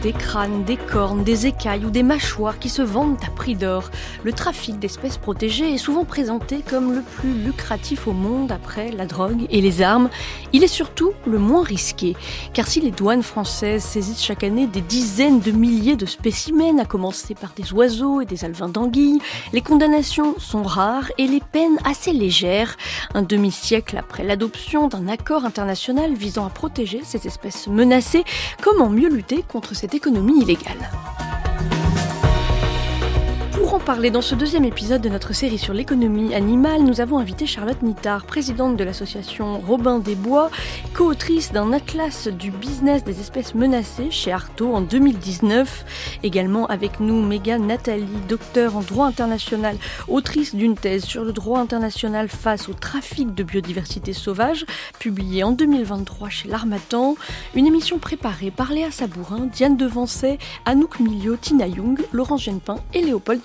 Des crânes, des cornes, des écailles ou des mâchoires qui se vendent à prix d'or. Le trafic d'espèces protégées est souvent présenté comme le plus lucratif au monde après la drogue et les armes. Il est surtout le moins risqué, car si les douanes françaises saisissent chaque année des dizaines de milliers de spécimens, à commencer par des oiseaux et des alevins d'anguilles, les condamnations sont rares et les peines assez légères. Un demi-siècle après l'adoption d'un accord international visant à protéger ces espèces menacées, comment mieux lutter contre cette économie illégale. Pour en parler dans ce deuxième épisode de notre série sur l'économie animale, nous avons invité Charlotte Nittard, présidente de l'association Robin des Bois, co-autrice d'un atlas du business des espèces menacées chez Artaud en 2019. Également avec nous Megan Nathalie, docteur en droit international, autrice d'une thèse sur le droit international face au trafic de biodiversité sauvage, publiée en 2023 chez l'Armatan. Une émission préparée par Léa Sabourin, Diane Devancet, Anouk Milio, Tina Young, Laurence Genepin et Léopold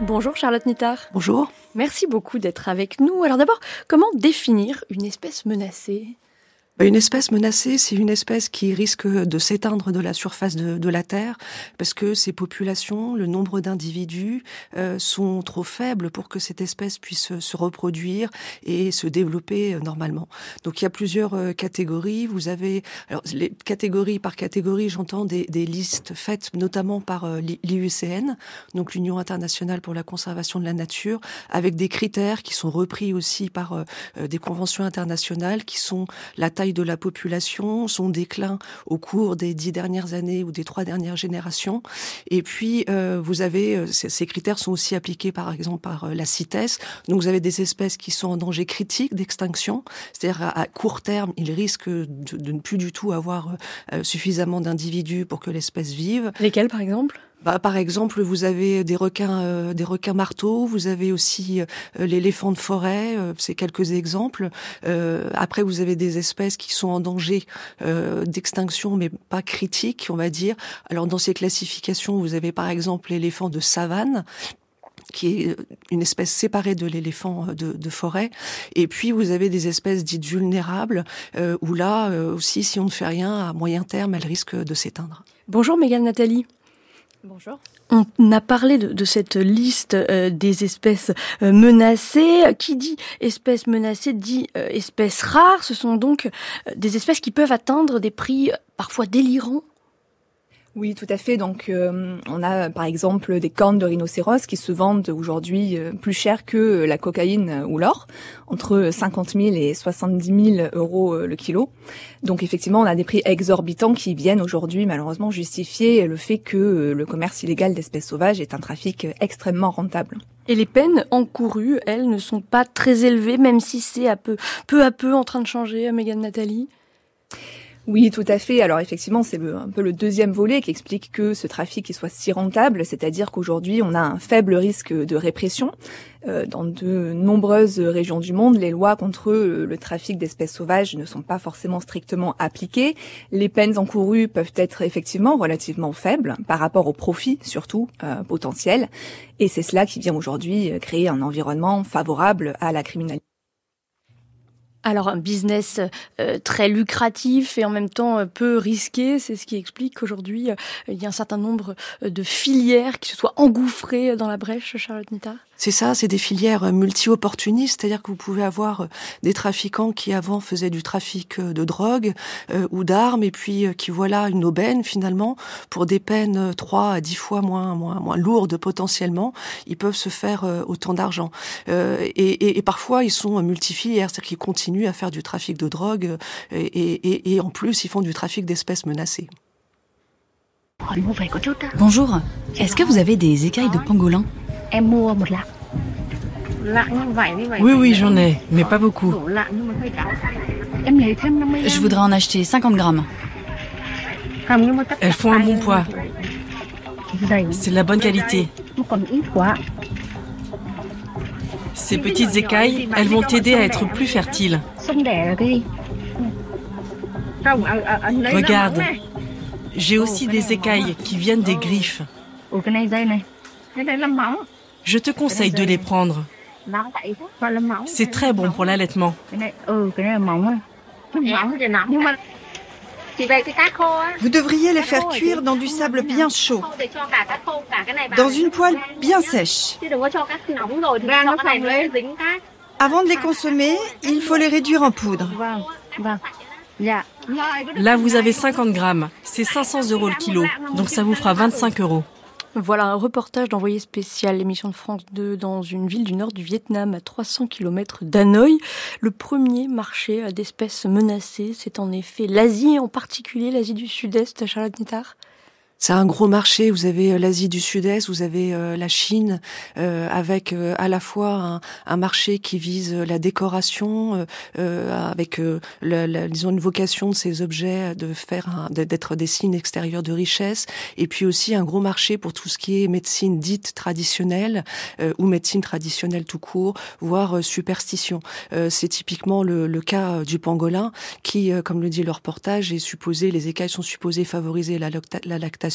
Bonjour Charlotte Nittard. Bonjour. Merci beaucoup d'être avec nous. Alors d'abord, comment définir une espèce menacée? Une espèce menacée, c'est une espèce qui risque de s'éteindre de la surface de, de, la Terre parce que ses populations, le nombre d'individus euh, sont trop faibles pour que cette espèce puisse se reproduire et se développer euh, normalement. Donc il y a plusieurs euh, catégories. Vous avez alors les catégories par catégorie, j'entends des, des, listes faites notamment par euh, l'IUCN, donc l'Union internationale pour la conservation de la nature, avec des critères qui sont repris aussi par des conventions internationales qui sont la taille de la population, son déclin au cours des dix dernières années ou des trois dernières générations. Et puis, euh, vous avez, euh, ces critères sont aussi appliqués par exemple par euh, la CITES. Donc, vous avez des espèces qui sont en danger critique d'extinction, c'est-à-dire à, court terme, ils risquent de, de, ne plus du tout avoir euh, suffisamment d'individus pour que l'espèce vive. Lesquels, par exemple? Bah, par exemple, vous avez des requins, euh, des requins marteaux. Vous avez aussi euh, l'éléphant de forêt. Euh, c'est quelques exemples. après, vous avez des espèces qui sont en danger d'extinction, mais pas critique, on va dire. Alors, dans ces classifications, vous avez par exemple l'éléphant de savane qui est une espèce séparée de l'éléphant de, de, forêt. Et puis vous avez des espèces dites vulnérables, où là aussi, si on ne fait rien, à moyen terme, elles risquent de s'éteindre. Bonjour Mégane Nathalie. Bonjour. On a parlé de, cette liste euh, des espèces euh, menacées. Qui dit espèces menacées dit euh, espèces rares. Ce sont donc des espèces qui peuvent atteindre des prix parfois délirants oui, tout à fait. Donc, euh, on a par exemple des cornes de rhinocéros qui se vendent aujourd'hui euh, plus cher que la cocaïne ou l'or, entre 50 000 et 70 000 euros euh, le kilo. Donc, effectivement, on a des prix exorbitants qui viennent aujourd'hui malheureusement justifier le fait que le commerce illégal d'espèces sauvages est un trafic extrêmement rentable. Et les peines encourues, elles, ne sont pas très élevées, même si c'est à peu, peu à peu en train de changer, Mégane Nathalie? Oui, tout à fait. Alors effectivement, c'est un peu le deuxième volet qui explique que ce trafic soit si rentable, c'est-à-dire qu'aujourd'hui, on a un faible risque de répression. Euh, dans de nombreuses régions du monde, les lois contre le trafic d'espèces sauvages ne sont pas forcément strictement appliquées. Les peines encourues peuvent être effectivement relativement faibles par rapport au profit, surtout euh, potentiel. Et c'est cela qui vient aujourd'hui créer un environnement favorable à la criminalité. Alors un business euh, très lucratif et en même temps euh, peu risqué, c'est ce qui explique qu'aujourd'hui euh, il y a un certain nombre de filières qui se soient engouffrées dans la brèche, Charlotte Nita? C'est ça, c'est des filières multi-opportunistes, c'est-à-dire que vous pouvez avoir des trafiquants qui avant faisaient du trafic de drogue euh, ou d'armes et puis euh, qui voilà une aubaine finalement pour des peines 3 à 10 fois moins moins lourdes potentiellement, ils peuvent se faire euh, autant d'argent. Euh, et, parfois ils sont multifilières, c'est-à-dire qu'ils continuent à faire du trafic de drogue et, et en plus ils font du trafic d'espèces menacées. Bonjour, est-ce que vous avez des écailles de pangolin? Oui, oui, j'en ai, mais pas beaucoup. Je voudrais en acheter 50 grammes. Elles font un bon poids. C'est de la bonne qualité. Ces petites écailles, elles vont t'aider à être plus fertile. Regarde, J'ai aussi des écailles qui viennent des griffes. Je te conseille de les prendre. C'est très bon pour l'allaitement. Vous devriez les faire cuire dans du sable bien chaud, dans une poêle bien sèche. Avant de les consommer, il faut les réduire en poudre. Là, vous avez 50 grammes. C'est 500 euros le kilo. Donc ça vous fera 25 euros. Voilà un reportage d'envoyé spécial, l'émission de France 2 dans une ville du nord du Vietnam à 300 km d'Hanoï. Le premier marché d'espèces menacées, c'est en effet l'Asie, en particulier l'Asie du Sud-Est, Charlotte Nittard. C'est un gros marché. Vous avez euh, l'Asie du Sud-Est, vous avez euh, la Chine, euh, avec à la fois un, un, marché qui vise la décoration, avec la, disons une vocation de ces objets de faire d'être des signes extérieurs de richesse, et puis aussi un gros marché pour tout ce qui est médecine dite traditionnelle ou médecine traditionnelle tout court, voire superstition. C'est typiquement le, le, cas du pangolin, qui, comme le dit le reportage, est supposé les écailles sont supposées favoriser la, la lactation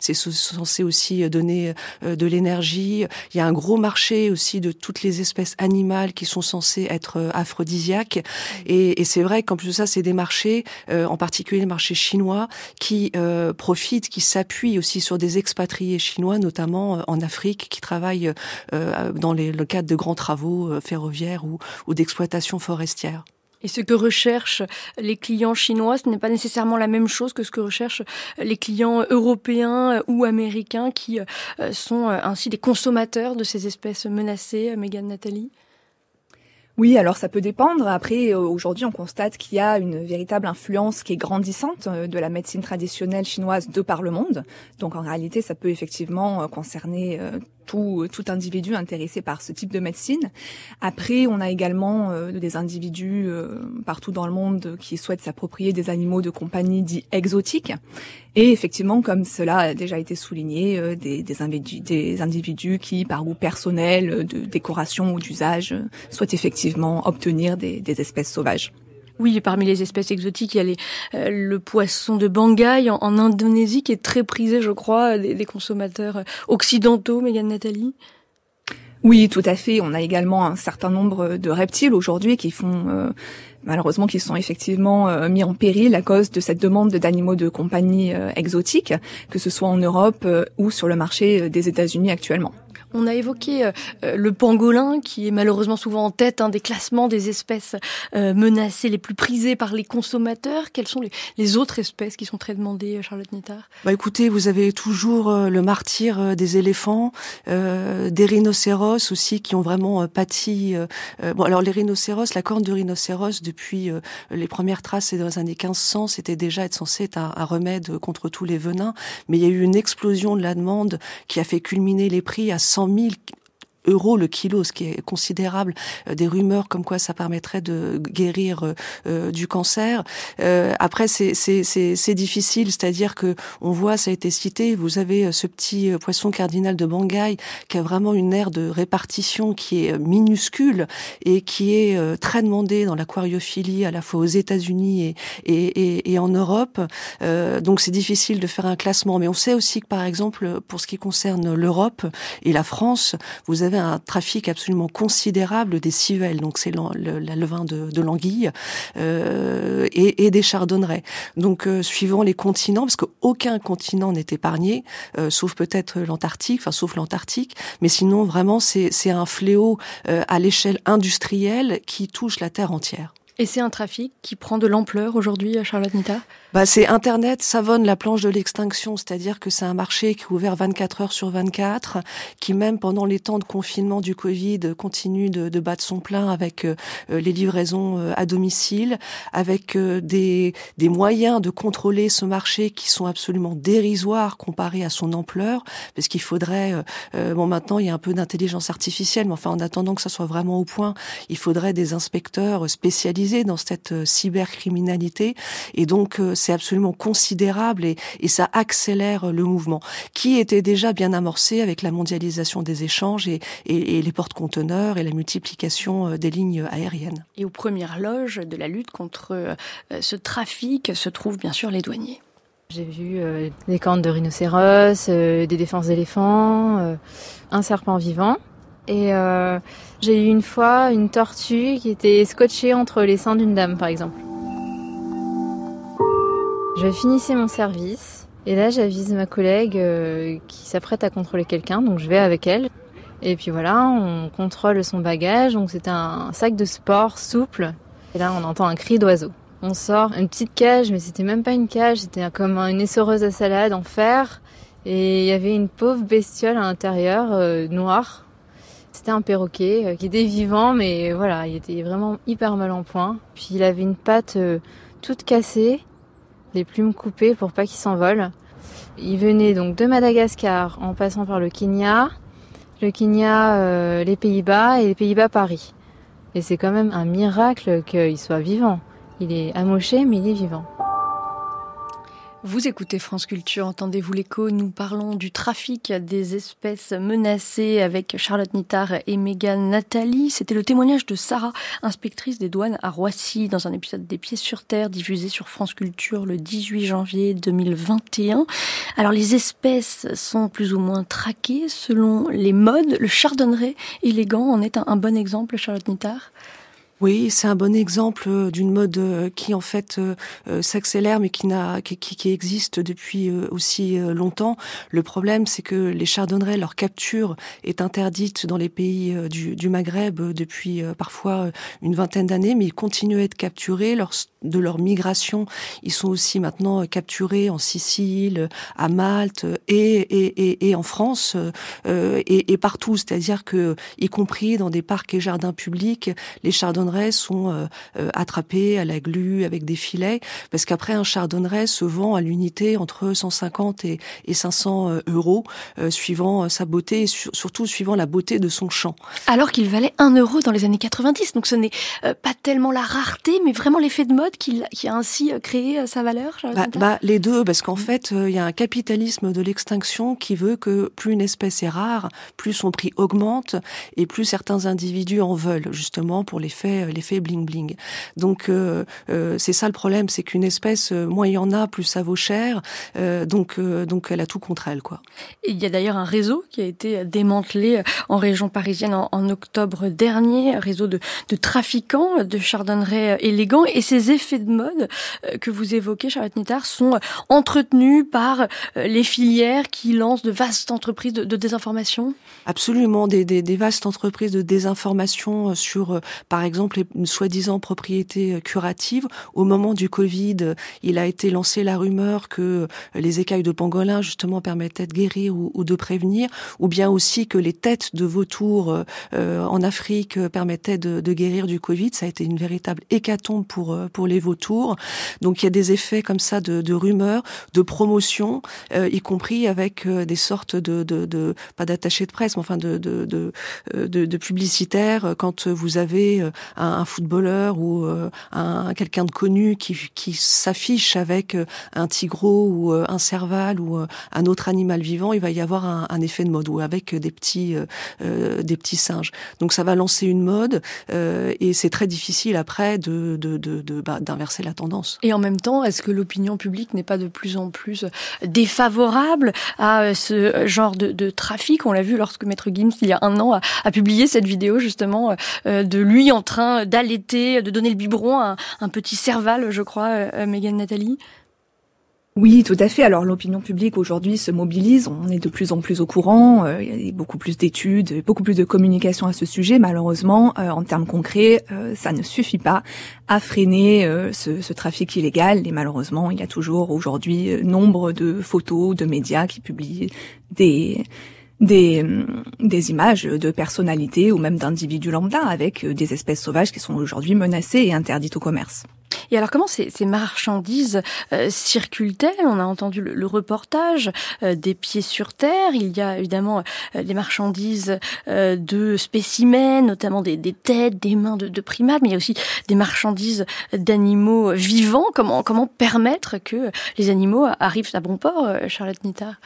c'est censé aussi donner euh, de l'énergie. Il y a un gros marché aussi de toutes les espèces animales qui sont censées être euh, aphrodisiaques. Et, c'est vrai qu'en plus de ça, c'est des marchés, euh, en particulier les marchés chinois, qui profitent, qui s'appuient aussi sur des expatriés chinois, notamment en Afrique, qui travaillent dans le cadre de grands travaux ferroviaires ou, ou d'exploitation forestière. Et ce que recherchent les clients chinois, ce n'est pas nécessairement la même chose que ce que recherchent les clients européens ou américains qui euh, sont euh, ainsi des consommateurs de ces espèces menacées, Megan Nathalie? Oui, alors ça peut dépendre. Après, euh, aujourd'hui, on constate qu'il y a une véritable influence qui est grandissante de la médecine traditionnelle chinoise de par le monde. Donc en réalité, ça peut effectivement concerner tout, tout individu intéressé par ce type de médecine. Après, on a également euh, des individus euh, partout dans le monde qui souhaitent s'approprier des animaux de compagnie dits exotiques. Et effectivement, comme cela a déjà été souligné, euh, des, individus, des individus qui, par goût personnel, de décoration ou d'usage, souhaitent effectivement obtenir des, des espèces sauvages. Oui, parmi les espèces exotiques, il y a euh, le poisson de Bangaï en, Indonésie qui est très prisé, je crois, des, consommateurs occidentaux, Mégane Nathalie? Oui, tout à fait. On a également un certain nombre de reptiles aujourd'hui qui font euh, malheureusement qui sont effectivement euh, mis en péril à cause de cette demande d'animaux de compagnie exotiques, que ce soit en Europe ou sur le marché des États-Unis actuellement. On a évoqué euh, euh, le pangolin, qui est malheureusement souvent en tête hein, des classements des espèces euh, menacées les plus prisées par les consommateurs. Quelles sont les, autres espèces qui sont très demandées, Charlotte Nettard? Bah écoutez, vous avez toujours le martyr des éléphants, des rhinocéros aussi qui ont vraiment pâti. bon, alors les rhinocéros, la corne de rhinocéros depuis les premières traces dans les années 1500, c'était déjà être censé être un, un remède contre tous les venins, mais il y a eu une explosion de la demande qui a fait culminer les prix à 100 100 000 euros le kilo, ce qui est considérable. Euh, des rumeurs comme quoi ça permettrait de guérir euh, euh, du cancer. après, c'est difficile, c'est-à-dire que on voit, ça a été cité, vous avez ce petit poisson cardinal de Bangaï qui a vraiment une aire de répartition qui est minuscule et qui est très demandé dans l'aquariophilie à la fois aux États-Unis et, et, et, en Europe. donc c'est difficile de faire un classement, mais on sait aussi que par exemple pour ce qui concerne l'Europe et la France, vous avez un trafic absolument considérable des civelles, donc c'est le, le, vin de, de l'anguille, euh, et, et, des chardonnerets. Donc euh, suivant les continents, parce qu'aucun continent n'est épargné, euh, sauf peut-être l'Antarctique, enfin sauf l'Antarctique, mais sinon vraiment c'est un fléau euh, à l'échelle industrielle qui touche la Terre entière. Et c'est un trafic qui prend de l'ampleur aujourd'hui à Charlotte Nita? Bah, C'est Internet savonne la planche de l'extinction, c'est-à-dire que c'est un marché qui est ouvert 24 heures sur 24, qui même pendant les temps de confinement du Covid continue de, battre son plein avec euh, les livraisons euh, à domicile, avec euh, des, des moyens de contrôler ce marché qui sont absolument dérisoires comparés à son ampleur, parce qu'il faudrait, bon maintenant il y a un peu d'intelligence artificielle, mais enfin en attendant que ça soit vraiment au point, il faudrait des inspecteurs spécialisés dans cette euh, cybercriminalité. Et donc, euh, c'est absolument considérable et, et, ça accélère le mouvement, qui était déjà bien amorcé avec la mondialisation des échanges et, et, et les porte-conteneurs et la multiplication euh, des lignes aériennes. Et aux premières loges de la lutte contre ce trafic se trouvent bien sûr les douaniers. J'ai vu des cornes de rhinocéros, des défenses d'éléphants, un serpent vivant. Et j'ai eu une fois une tortue qui était scotchée entre les seins d'une dame, par exemple. Je finissais mon service et là j'avise ma collègue euh, qui s'apprête à contrôler quelqu'un, donc je vais avec elle. Et puis voilà, on contrôle son bagage, donc c'était un sac de sport souple. Et là on entend un cri d'oiseau. On sort une petite cage, mais c'était même pas une cage, c'était comme une essoreuse à salade en fer. Et il y avait une pauvre bestiole à l'intérieur, euh, noire. C'était un perroquet euh, qui était vivant, mais voilà, il était vraiment hyper mal en point. Puis il avait une patte toute cassée les plumes coupées pour pas qu'il s'envole. Il venait donc de Madagascar en passant par le Kenya, le Kenya, euh, les Pays-Bas et les Pays-Bas Paris. Et c'est quand même un miracle qu'il soit vivant. Il est amoché mais il est vivant. Vous écoutez France Culture, entendez-vous l'écho Nous parlons du trafic des espèces menacées avec Charlotte Nittard et Megan Nathalie. C'était le témoignage de Sarah, inspectrice des douanes à Roissy, dans un épisode des Pieds sur Terre diffusé sur France Culture le 18 janvier 2021. Alors les espèces sont plus ou moins traquées selon les modes. Le chardonneret élégant en est un, bon exemple, Charlotte Nittard oui, c'est un bon exemple euh, d'une mode euh, qui en fait euh, s'accélère, mais qui n'a qui, qui, existe depuis aussi longtemps. Le problème, c'est que les chardonnerets, leur capture est interdite dans les pays du, Maghreb depuis parfois une vingtaine d'années, mais ils continuent à être capturés. De leur migration, ils sont aussi maintenant capturés en Sicile, à Malte et et, et, et en France et, et partout. C'est-à-dire que, y compris dans des parcs et jardins publics, les chardonnerets sont euh, euh, attrapés à la glu avec des filets, parce qu'après un chardonneret se vend à l'unité entre 150 et, 500 euh, euros, suivant sa beauté et surtout suivant la beauté de son champ. Alors qu'il valait 1 euro dans les années 90, donc ce n'est pas tellement la rareté, mais vraiment l'effet de mode qui, qui, a ainsi créé sa valeur. Bah, bah, les deux, parce qu'en fait, il y a un capitalisme de l'extinction qui veut que plus une espèce est rare, plus son prix augmente et plus certains individus en veulent, justement pour l'effet euh, l'effet bling bling. Donc euh, euh, c'est ça le problème, c'est qu'une espèce, moins il y en a, plus ça vaut cher. donc donc elle a tout contre elle quoi. il y a d'ailleurs un réseau qui a été démantelé en région parisienne en, octobre dernier, un réseau de, de trafiquants de chardonneret élégants et ces effets de mode que vous évoquez, Charlotte Nittard, sont entretenus par les filières qui lancent de vastes entreprises de, désinformation? Absolument, des, vastes entreprises de désinformation sur, par exemple une soi-disant propriété euh, curative. Au moment du Covid, il a été lancé la rumeur que les écailles de pangolin justement permettaient de guérir ou, de prévenir, ou bien aussi que les têtes de vautours euh, euh, en Afrique permettaient de, guérir du Covid. Ça a été une véritable hécatombe pour pour les vautours. Donc il y a des effets comme ça de, de rumeurs, de promotion, y compris avec des sortes de, de, pas d'attachés de presse, mais enfin de de, de, de publicitaires quand vous avez un, footballeur ou euh, un, quelqu'un de connu qui, qui s'affiche avec euh, un tigreau ou euh, un cerval ou un autre animal vivant, il va y avoir un, un effet de mode ou avec des petits des petits singes. Donc ça va lancer une mode et c'est très difficile après de de, de, de bah, d'inverser la tendance. Et en même temps, est-ce que l'opinion publique n'est pas de plus en plus défavorable à ce genre de, trafic? On l'a vu lorsque Maître Gims, il y a un an, a, publié cette vidéo justement de lui en train d'allaiter, de donner le biberon à un, petit serval, je crois, euh, Megan Nathalie? Oui, tout à fait. Alors l'opinion publique aujourd'hui se mobilise, on est de plus en plus au courant, euh, il y a beaucoup plus d'études, beaucoup plus de communication à ce sujet. Malheureusement, euh, en termes concrets, ça ne suffit pas à freiner ce, trafic illégal. Et malheureusement, il y a toujours aujourd'hui nombre de photos, de médias qui publient des des, des images de personnalités ou même d'individus lambda avec euh, des espèces sauvages qui sont aujourd'hui menacées et interdites au commerce. Et alors comment ces, ces marchandises euh, circulent-elles? On a entendu le, reportage euh, des pieds sur terre. Il y a évidemment des marchandises de spécimens, notamment des, des, têtes, des mains de, de, primates, mais il y a aussi des marchandises d'animaux vivants. Comment comment permettre que les animaux arrivent à bon port, Charlotte Nita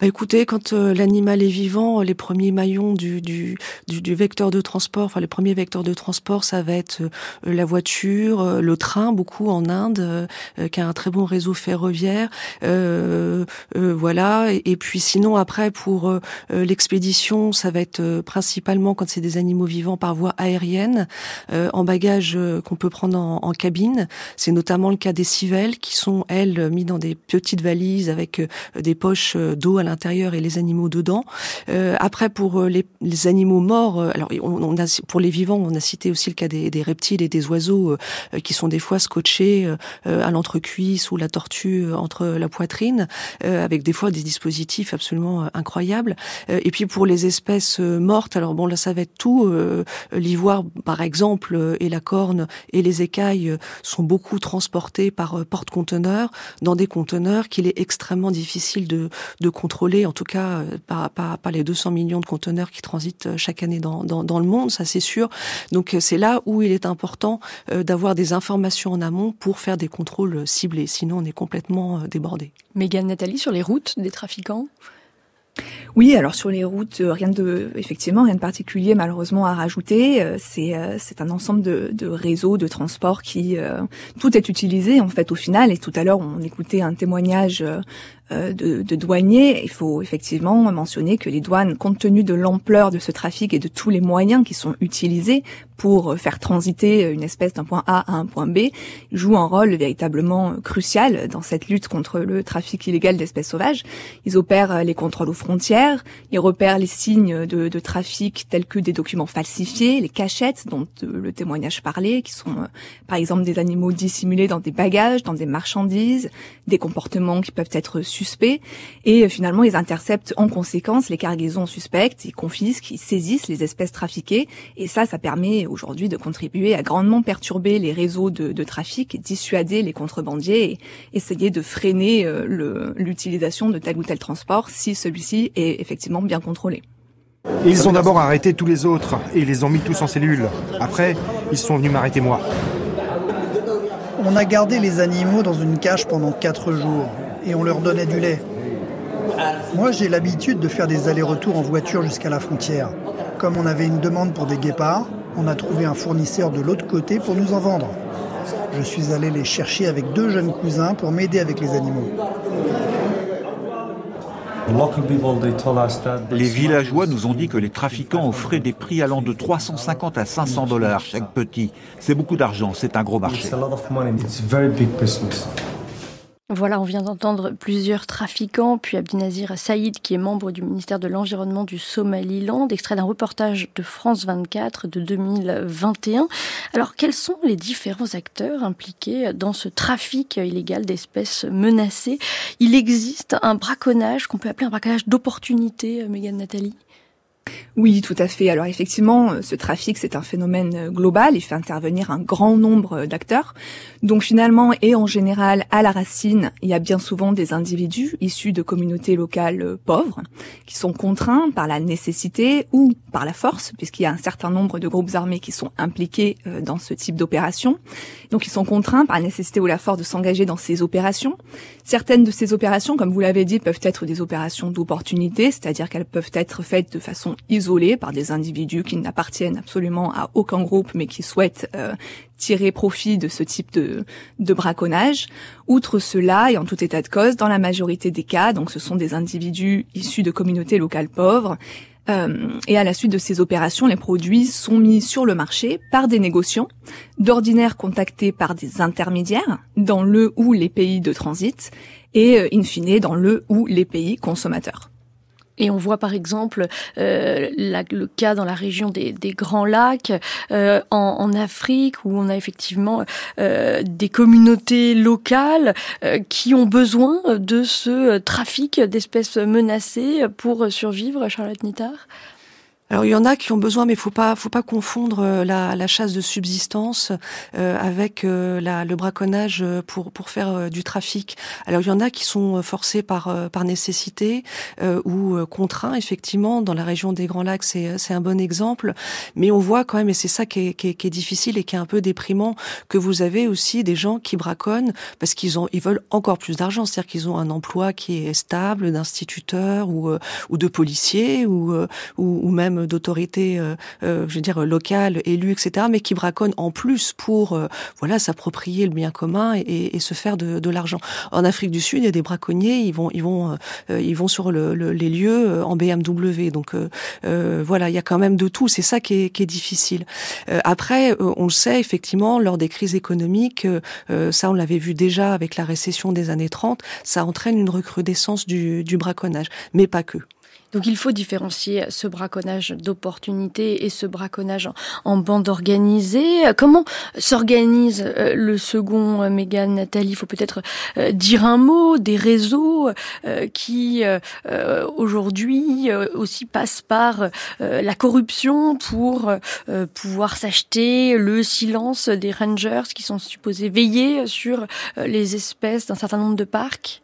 bah écoutez, quand euh, l'animal est vivant, les premiers maillons du, du, du, vecteur de transport, enfin les premiers vecteurs de transport, ça va être euh, la voiture, euh, le train, beaucoup en Inde, qui a un très bon réseau ferroviaire, voilà. Et, puis sinon après pour l'expédition, ça va être principalement quand c'est des animaux vivants par voie aérienne, en bagage qu'on peut prendre en, cabine. C'est notamment le cas des civelles qui sont elles mis dans des petites valises avec des poches d'eau à l'intérieur et les animaux dedans. Euh, après, pour euh, les, les animaux morts, euh, alors on, on, a, pour les vivants, on a cité aussi le cas des, des reptiles et des oiseaux qui sont des fois scotchés à l'entrecuisse ou la tortue entre la poitrine, avec des fois des dispositifs absolument incroyables. et puis pour les espèces mortes, alors bon là ça va être tout. L'ivoire, par exemple, et la corne et les écailles sont beaucoup transportés par porte-conteneurs dans des conteneurs qu'il est extrêmement difficile de, de contrôler en tout cas euh, par, par, par, les 200 millions de conteneurs qui transitent euh, chaque année dans, dans, dans le monde, ça c'est sûr. Donc euh, c'est là où il est important d'avoir des informations en amont pour faire des contrôles ciblés, sinon on est complètement débordé. Mégane Nathalie, sur les routes des trafiquants? Oui, alors sur les routes, rien de, effectivement, rien de particulier malheureusement à rajouter. C'est c'est un ensemble de, de réseaux de transport qui tout est utilisé en fait au final. Et tout à l'heure, on écoutait un témoignage euh, de, de, douaniers, il faut effectivement mentionner que les douanes, compte tenu de l'ampleur de ce trafic et de tous les moyens qui sont utilisés pour faire transiter une espèce d'un point A à un point B, jouent un rôle véritablement crucial dans cette lutte contre le trafic illégal d'espèces sauvages. Ils opèrent les contrôles aux frontières, ils repèrent les signes de, de trafic tels que des documents falsifiés, les cachettes dont euh, le témoignage parlait, qui sont euh, par exemple des animaux dissimulés dans des bagages, dans des marchandises, des comportements qui peuvent être suspects et euh, finalement ils interceptent en conséquence les cargaisons suspectes, ils confisquent, ils saisissent les espèces trafiquées et ça, ça permet aujourd'hui de contribuer à grandement perturber les réseaux de, de trafic, dissuader les contrebandiers et essayer de freiner euh, l'utilisation de tel ou tel transport si celui-ci est effectivement bien contrôlé. Ils ont d'abord arrêté tous les autres et les ont mis tous en cellule. Après, ils sont venus m'arrêter moi. On a gardé les animaux dans une cage pendant quatre jours et on leur donnait du lait. Moi, j'ai l'habitude de faire des allers-retours en voiture jusqu'à la frontière. Comme on avait une demande pour des guépards, on a trouvé un fournisseur de l'autre côté pour nous en vendre. Je suis allé les chercher avec deux jeunes cousins pour m'aider avec les animaux. Les villageois nous ont dit que les trafiquants offraient des prix allant de 350 à 500 dollars chaque petit. C'est beaucoup d'argent, c'est un gros marché. Voilà, on vient d'entendre plusieurs trafiquants, puis Abdinazir Saïd, qui est membre du ministère de l'Environnement du Somaliland, extrait d'un reportage de France 24 de 2021. Alors, quels sont les différents acteurs impliqués dans ce trafic illégal d'espèces menacées? Il existe un braconnage qu'on peut appeler un braconnage d'opportunité, Megan Nathalie? Oui, tout à fait. Alors effectivement, euh, ce trafic, c'est un phénomène euh, global. Il fait intervenir un grand nombre euh, d'acteurs. Donc finalement, et en général, à la racine, il y a bien souvent des individus issus de communautés locales pauvres qui sont contraints par la nécessité ou par la force, puisqu'il y a un certain nombre de groupes armés qui sont impliqués dans ce type d'opération. Donc ils sont contraints par la nécessité ou la force de s'engager dans ces opérations. Certaines de ces opérations, comme vous l'avez dit, peuvent être des opérations d'opportunité, c'est-à-dire qu'elles peuvent être faites de façon isolés par des individus qui n'appartiennent absolument à aucun groupe mais qui souhaitent euh, tirer profit de ce type de, braconnage. Outre cela, et en tout état de cause, dans la majorité des cas, donc ce sont des individus issus de communautés locales pauvres, euh, et à la suite de ces opérations, les produits sont mis sur le marché par des négociants, d'ordinaire contactés par des intermédiaires dans le ou les pays de transit, et euh, in fine dans le ou les pays consommateurs. Et on voit par exemple euh, le cas dans la région des, Grands Lacs, euh, en, Afrique, où on a effectivement euh, des communautés locales qui ont besoin de ce trafic d'espèces menacées pour survivre, Charlotte Nittard alors il y en a qui ont besoin, mais faut pas, faut pas confondre euh, la, la chasse de subsistance euh, avec euh, la, le braconnage pour pour faire du trafic. Alors il y en a qui sont forcés par par nécessité ou contraints. Effectivement, dans la région des Grands Lacs, c'est c'est un bon exemple. Mais on voit quand même, et c'est ça qui est, qui est, qui, est, difficile et qui est un peu déprimant, que vous avez aussi des gens qui braconnent parce qu'ils ont ils veulent encore plus d'argent, c'est-à-dire qu'ils ont un emploi qui est stable d'instituteur ou ou de policier ou, ou ou même d'autorités, euh, euh, je veux dire locales, élues, etc., mais qui braconnent en plus pour euh, voilà s'approprier le bien commun et, et se faire de, de l'argent. En Afrique du Sud, il y a des braconniers, ils vont ils vont ils vont sur le, les lieux en BMW. Donc voilà, il y a quand même de tout. C'est ça qui est, qui est difficile. après, on le sait effectivement lors des crises économiques, ça on l'avait vu déjà avec la récession des années 30, ça entraîne une recrudescence du, du braconnage, mais pas que. Donc il faut différencier ce braconnage d'opportunité et ce braconnage en, bande organisée. Comment s'organise euh, le second euh, Mégane Nathalie Il faut peut-être euh, dire un mot des réseaux qui aujourd'hui aussi passent par la corruption pour pouvoir s'acheter le silence des rangers qui sont supposés veiller sur les espèces d'un certain nombre de parcs.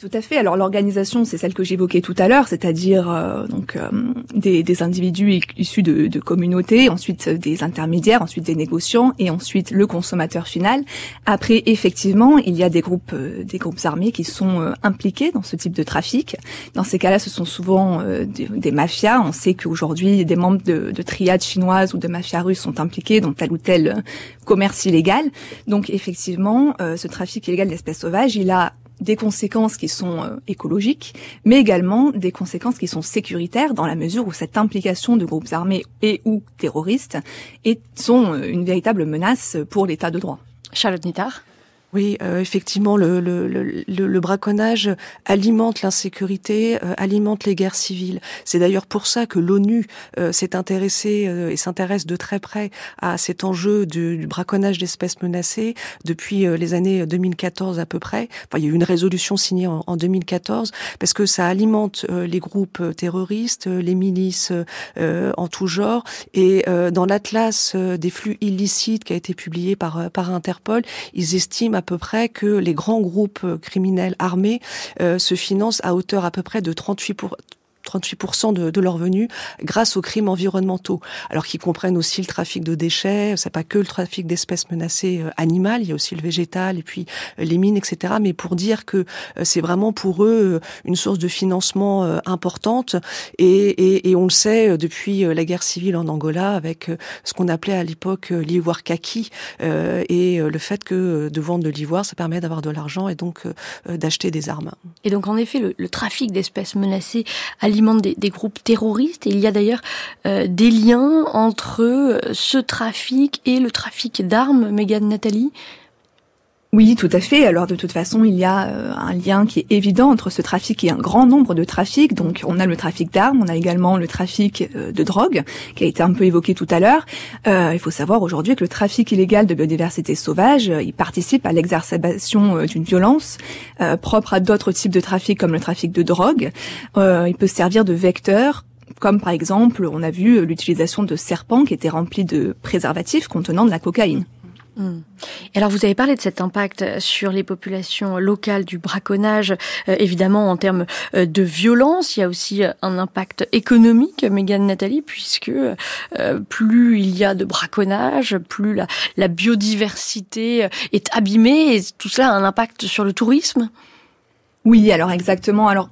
Tout à fait. Alors l'organisation, c'est celle que j'évoquais tout à l'heure, c'est-à-dire euh, donc euh, des, individus issus de, communautés, ensuite des intermédiaires, ensuite des négociants et ensuite le consommateur final. Après, effectivement, il y a des groupes, euh, des groupes armés qui sont impliqués dans ce type de trafic. Dans ces cas-là, ce sont souvent des, des, mafias. On sait qu'aujourd'hui, des membres de, de triades chinoises ou de mafias russes sont impliqués dans tel ou tel commerce illégal. Donc, effectivement, ce trafic illégal d'espèces sauvages, il a des conséquences qui sont euh, écologiques, mais également des conséquences qui sont sécuritaires dans la mesure où cette implication de groupes armés et ou terroristes est, sont euh, une véritable menace pour l'état de droit. Charlotte Nittard oui, euh, effectivement, le, le, le, le, braconnage alimente l'insécurité, euh, alimente les guerres civiles. C'est d'ailleurs pour ça que l'ONU euh, s'est intéressée et s'intéresse de très près à cet enjeu du, braconnage d'espèces menacées depuis les années 2014 à peu près. Enfin, il y a eu une résolution signée en, en 2014 parce que ça alimente les groupes terroristes, les milices en tout genre. Et dans l'atlas des flux illicites qui a été publié par par Interpol, ils estiment à peu près que les grands groupes criminels armés euh, se financent à hauteur à peu près de 38 pour, 38% de, de leurs revenus grâce aux crimes environnementaux, alors qu'ils comprennent aussi le trafic de déchets, c'est pas que le trafic d'espèces menacées euh, animales, il y a aussi le végétal et puis euh, les mines, etc. Mais pour dire que euh, c'est vraiment pour eux une source de financement importante et, on le sait depuis la guerre civile en Angola avec ce qu'on appelait à l'époque l'ivoire kaki et le fait que de vendre de l'ivoire, ça permet d'avoir de l'argent et donc d'acheter des armes. Et donc en effet, le, trafic d'espèces menacées des, groupes terroristes. Et il y a d'ailleurs euh, des liens entre euh, ce trafic et le trafic d'armes, Megan Nathalie. Oui, tout à fait. Alors de toute façon, il y a euh, un lien qui est évident entre ce trafic et un grand nombre de trafics. Donc on a le trafic d'armes, on a également le trafic euh, de drogue, qui a été un peu évoqué tout à l'heure. Euh, il faut savoir aujourd'hui que le trafic illégal de biodiversité sauvage, il participe à l'exacerbation d'une violence propre à d'autres types de trafics comme le trafic de drogue. il peut servir de vecteur comme par exemple, on a vu l'utilisation de serpents qui étaient remplis de préservatifs contenant de la cocaïne. Hmm. Alors vous avez parlé de cet impact sur les populations locales du braconnage, euh, évidemment en termes euh, de violence, il y a aussi euh, un impact économique, Mégane Nathalie, puisque plus il y a de braconnage, plus la, la biodiversité est abîmée, et tout cela a un impact sur le tourisme? Oui, alors exactement. Alors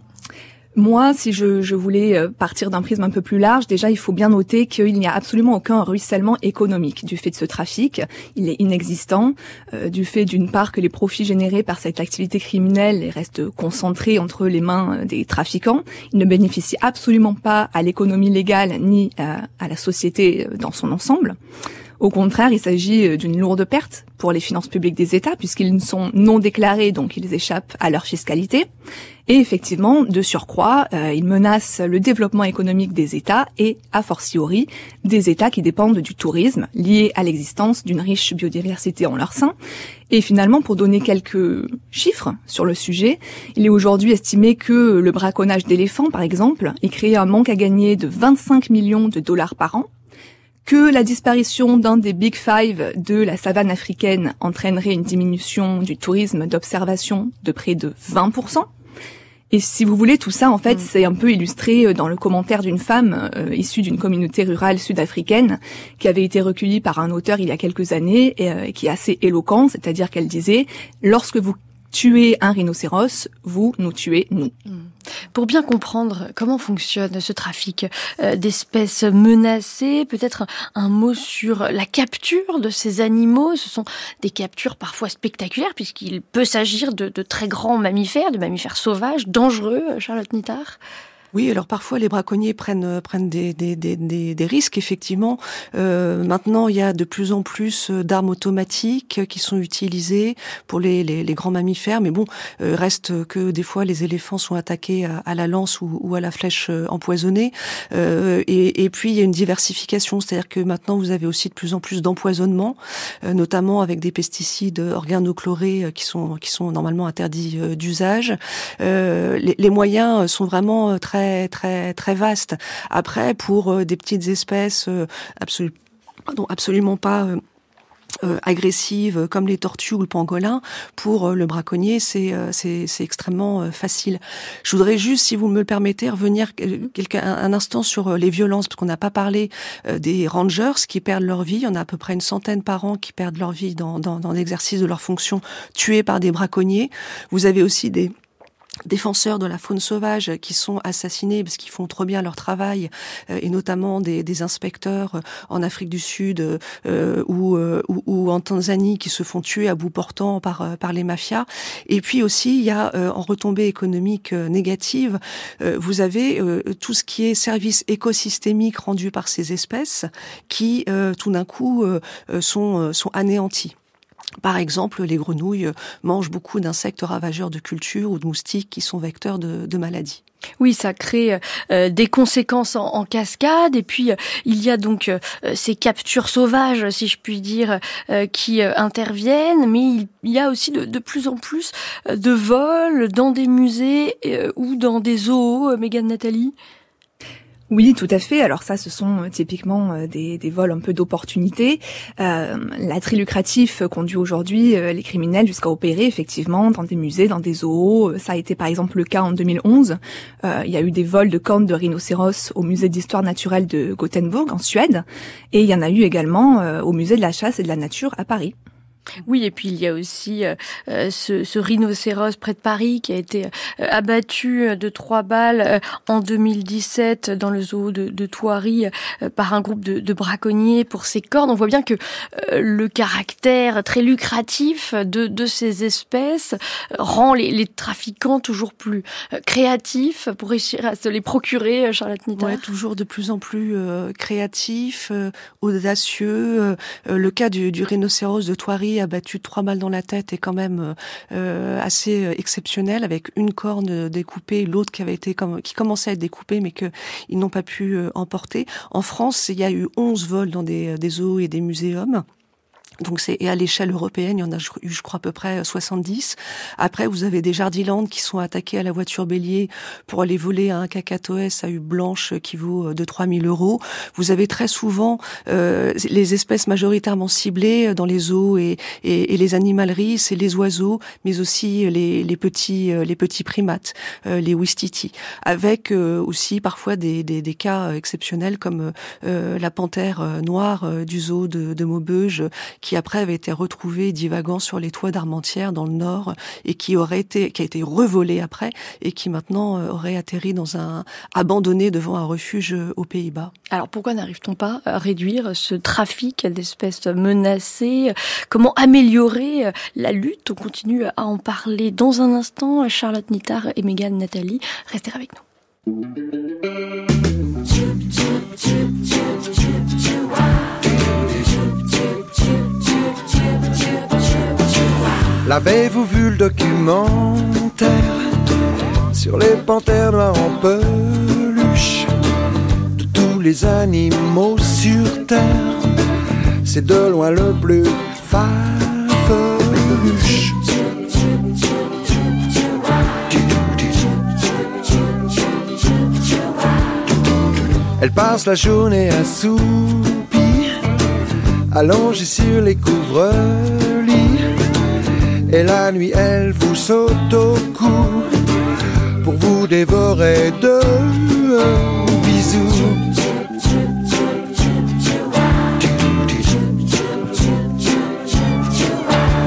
moi, si je, voulais euh, partir d'un prisme un peu plus large, déjà, il faut bien noter qu'il n'y a absolument aucun ruissellement économique du fait de ce trafic. Il est inexistant, euh, du fait d'une part que les profits générés par cette activité criminelle restent concentrés entre les mains des trafiquants. Ils ne bénéficient absolument pas à l'économie légale ni à la société dans son ensemble. Au contraire, il s'agit d'une lourde perte pour les finances publiques des États puisqu'ils sont non déclarés, donc ils échappent à leur fiscalité. Et effectivement, de surcroît, euh, ils menacent le développement économique des États et, a fortiori, des États qui dépendent du tourisme, lié à l'existence d'une riche biodiversité en leur sein. Et finalement, pour donner quelques chiffres sur le sujet, il est aujourd'hui estimé que le braconnage d'éléphants, par exemple, est créé un manque à gagner de 25 millions de dollars par an, que la disparition d'un des Big Five de la savane africaine entraînerait une diminution du tourisme d'observation de près de 20%, et si vous voulez, tout ça, en fait, mm. c'est un peu illustré euh, dans le commentaire d'une femme euh, issue d'une communauté rurale sud-africaine qui avait été recueillie par un auteur il y a quelques années et euh, qui est assez éloquent, c'est-à-dire qu'elle disait lorsque vous tuez un rhinocéros, vous nous tuez nous. Mm. Pour bien comprendre comment fonctionne ce trafic euh, d'espèces menacées, peut-être un mot sur la capture de ces animaux. Ce sont des captures parfois spectaculaires puisqu'il peut s'agir de, de, très grands mammifères, de mammifères sauvages, dangereux, Charlotte Nittard. Oui, alors parfois les braconniers prennent euh, prennent des des, des, des, risques effectivement. Euh, maintenant, il y a de plus en plus euh, d'armes automatiques qui sont utilisées pour les, les, les grands mammifères, mais bon, euh, reste que des fois les éléphants sont attaqués à, la lance ou, ou, à la flèche empoisonnée. Euh, et, et, puis il y a une diversification, c'est-à-dire que maintenant vous avez aussi de plus en plus d'empoisonnement, notamment avec des pesticides organochlorés qui sont qui sont normalement interdits d'usage. Les, les moyens sont vraiment très très très très vaste. Après, pour euh, des petites espèces euh, absolument pas euh, agressives comme les tortues ou le pangolin, pour le braconnier, c'est c'est extrêmement facile. Je voudrais juste, si vous me permettez, revenir quelques, un, instant sur les violences, parce qu'on n'a pas parlé des rangers qui perdent leur vie. Il y en a à peu près une centaine par an qui perdent leur vie dans, dans l'exercice de leur fonction, tués par des braconniers. Vous avez aussi des défenseurs de la faune sauvage qui sont assassinés parce qu'ils font trop bien leur travail euh, et notamment des, des, inspecteurs euh, en Afrique du Sud euh, ou, ou, en Tanzanie qui se font tuer à bout portant par, par les mafias. Et puis aussi il y a en retombée économique négative vous avez tout ce qui est service écosystémique rendu par ces espèces qui tout d'un coup sont, sont anéantis par exemple, les grenouilles mangent beaucoup d'insectes ravageurs de culture ou de moustiques qui sont vecteurs de, maladies. Oui, ça crée euh, des conséquences en, cascade. Et puis, euh, il y a donc euh, ces captures sauvages, si je puis dire, qui interviennent. Mais il, y a aussi de, de, plus en plus de vols dans des musées ou dans des zoos, Mégane Nathalie? Oui, tout à fait. Alors ça, ce sont euh, typiquement euh, des, vols un peu d'opportunité. Euh, L'attrait lucratif conduit aujourd'hui euh, les criminels jusqu'à opérer effectivement dans des musées, dans des zoos. Ça a été par exemple le cas en 2011. Euh, il y a eu des vols de cornes de rhinocéros au musée d'histoire naturelle de Gothenburg en Suède, et il y en a eu également au musée de la chasse et de la nature à Paris. Oui, et puis il y a aussi euh, euh, ce, ce, rhinocéros près de Paris qui a été euh, abattu de trois balles en 2017 dans le zoo de, de Thoiry par un groupe de, de, braconniers pour ses cornes. On voit bien que le caractère très lucratif de, de ces espèces rend les, les, trafiquants toujours plus créatifs pour réussir à se les procurer, Charlotte Nita. Ouais, toujours de plus en plus créatifs, audacieux. le cas du, du rhinocéros de Thoiry a battu trois balles dans la tête est quand même euh, assez euh, exceptionnel, avec une corne découpée, l'autre qui avait été qui commençait à être découpée, mais que ils n'ont pas pu euh, emporter. En France, il y a eu 11 vols dans des, des zoos et des muséums. Donc c'est et à l'échelle européenne, il y en a eu, je crois, à peu près 70. Après, vous avez des jardilands qui sont attaqués à la voiture bélier pour aller voler un cacatoès à U blanche qui vaut 2-3 000 euros. Vous avez très souvent euh, les espèces majoritairement ciblées dans les zoos et, et, et les animaleries, c'est les oiseaux, mais aussi les, les petits les petits primates, euh, les wistiti, avec euh, aussi parfois des, des, des, cas exceptionnels comme euh, la panthère noire du zoo de, de Maubeuge après avait été retrouvé divagant sur les toits d'Armentières dans le nord et qui aurait été, qui a été revolé après et qui maintenant euh, aurait atterri dans un abandonné devant un refuge euh, aux Pays-Bas. Alors pourquoi n'arrive-t-on pas à réduire ce trafic d'espèces menacées? Comment améliorer euh, la lutte? On continue à en parler dans un instant. Charlotte Nittard et Megan Nathalie, restez avec nous. L'avez-vous vu le documentaire sur les panthères noires en peluche de tous les animaux sur terre? C'est de loin le plus farfelu. Elle passe la journée à soupir, allongée sur les couvre-lits. Et la nuit, elle vous saute au cou pour vous dévorer de bisous.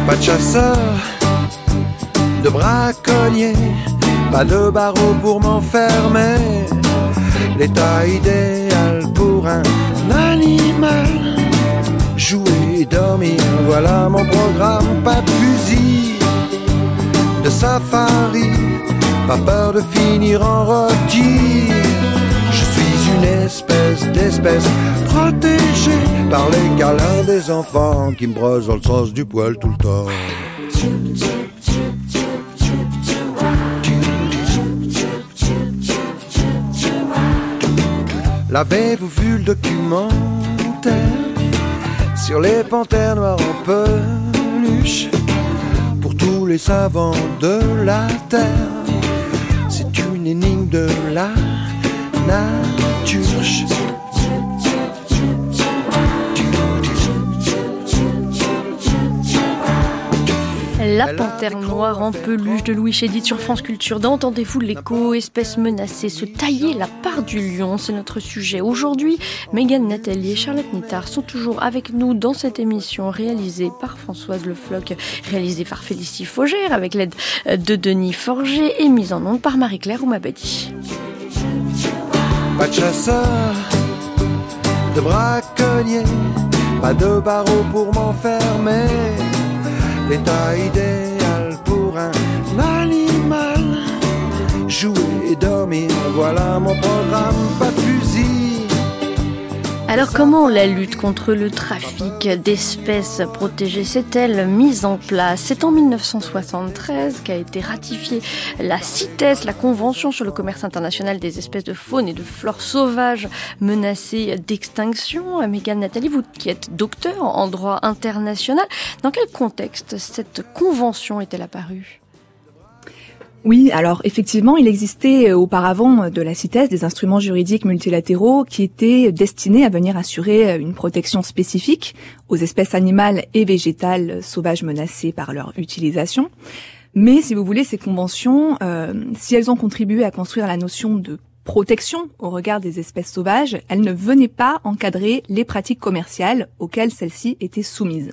Pas de chasseur, de braconnier, pas de barreau pour m'enfermer l'état idéal pour un animal. Jouer et dormir, voilà mon programme, pas de fusil, safari, pas peur de finir en rôti. Je suis une espèce d'espèce protégée par les câlins des enfants qui me brossent dans le sens du poil tout le temps. L'avez-vous vu le documentaire sur les panthères noires en peluche? Tous les savants de la terre C'est une énigme de la nature. La panthère noire en peluche de Louis Chédid sur France Culture. D'entendez-vous l'écho, espèce menacée, se tailler la part du lion, c'est notre sujet. Aujourd'hui, Megan Nathalie et Charlotte Nittard sont toujours avec nous dans cette émission réalisée par Françoise Le Floch, réalisée par Félicie Faugère avec l'aide de Denis Forger et mise en onde par Marie-Claire Oumabadi. Pas de chasseur, de braconnier, pas de barreau pour m'enfermer l'état idéal pour un animal. Jouer et dormir, voilà mon programme. Alors comment la lutte contre le trafic d'espèces protégées s'est-elle mise en place? C'est en 1973 qu'a été ratifiée la CITES, la Convention sur le commerce international des espèces de faune et de flore sauvages menacées d'extinction. Mégane Nathalie, vous qui êtes docteur en droit international, dans quel contexte cette convention est-elle apparue? Oui, alors effectivement, il existait euh, auparavant euh, de la CITES des instruments juridiques multilatéraux qui étaient destinés à venir assurer euh, une protection spécifique aux espèces animales et végétales sauvages menacées par leur utilisation. Mais si vous voulez, ces conventions, si elles ont contribué à construire la notion de protection au regard des espèces sauvages, elles ne venaient pas encadrer les pratiques commerciales auxquelles celles-ci étaient soumises.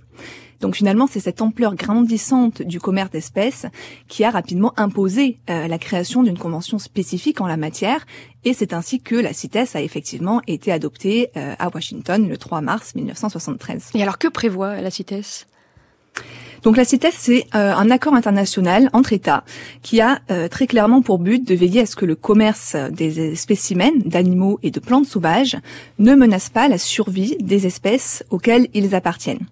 Donc finalement, c'est cette ampleur grandissante du commerce d'espèces qui a rapidement imposé euh, la création d'une convention spécifique en la matière, et c'est ainsi que la CITES a effectivement été adoptée euh, à Washington le 3 mars 1973. Et alors que prévoit la CITES? Donc la CITES, c'est euh, un accord international entre États qui a très clairement pour but de veiller à ce que le commerce des spécimens d'animaux et de plantes sauvages ne menace pas la survie des espèces auxquelles ils appartiennent.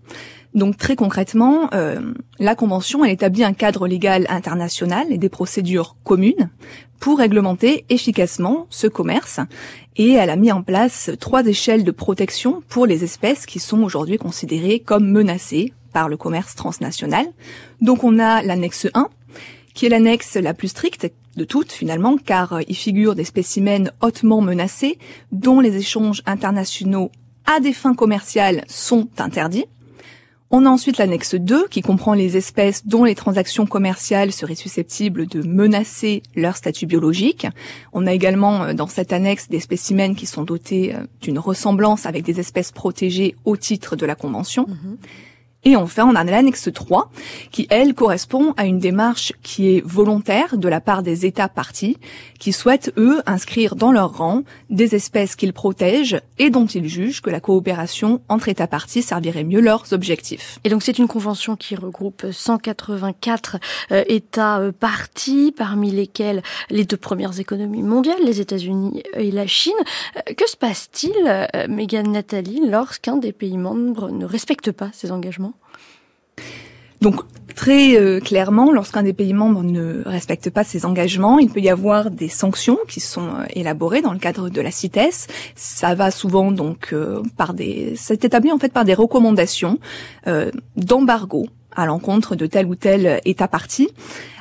Donc très concrètement, euh, la Convention elle établit un cadre légal international et des procédures communes pour réglementer efficacement ce commerce et elle a mis en place trois échelles de protection pour les espèces qui sont aujourd'hui considérées comme menacées par le commerce transnational. Donc on a l'annexe 1 qui est l'annexe la plus stricte de toutes finalement, car il figure des spécimens hautement menacés dont les échanges internationaux à des fins commerciales sont interdits. On a ensuite l'annexe 2 qui comprend les espèces dont les transactions commerciales seraient susceptibles de menacer leur statut biologique. On a également euh, dans cette annexe des spécimens qui sont dotés euh, d'une ressemblance avec des espèces protégées au titre de la Convention. Mhm. Et enfin, on a l'annexe 3, qui, elle, correspond à une démarche qui est volontaire de la part des États partis, qui souhaitent, eux, inscrire dans leur rang des espèces qu'ils protègent et dont ils jugent que la coopération entre États partis servirait mieux leurs objectifs. Et donc c'est une convention qui regroupe 184 euh, États euh, partis, parmi lesquels les deux premières économies mondiales, les États-Unis et la Chine. Euh, que se passe-t-il, Megan Nathalie, lorsqu'un des pays membres ne respecte pas ses engagements? Donc très euh, clairement, lorsqu'un des pays membres ne respecte pas ses engagements, il peut y avoir des sanctions qui sont euh, élaborées dans le cadre de la CITES. Ça va souvent donc euh, par des, c'est établi en fait par des recommandations d'embargo à l'encontre de tel ou tel État parti.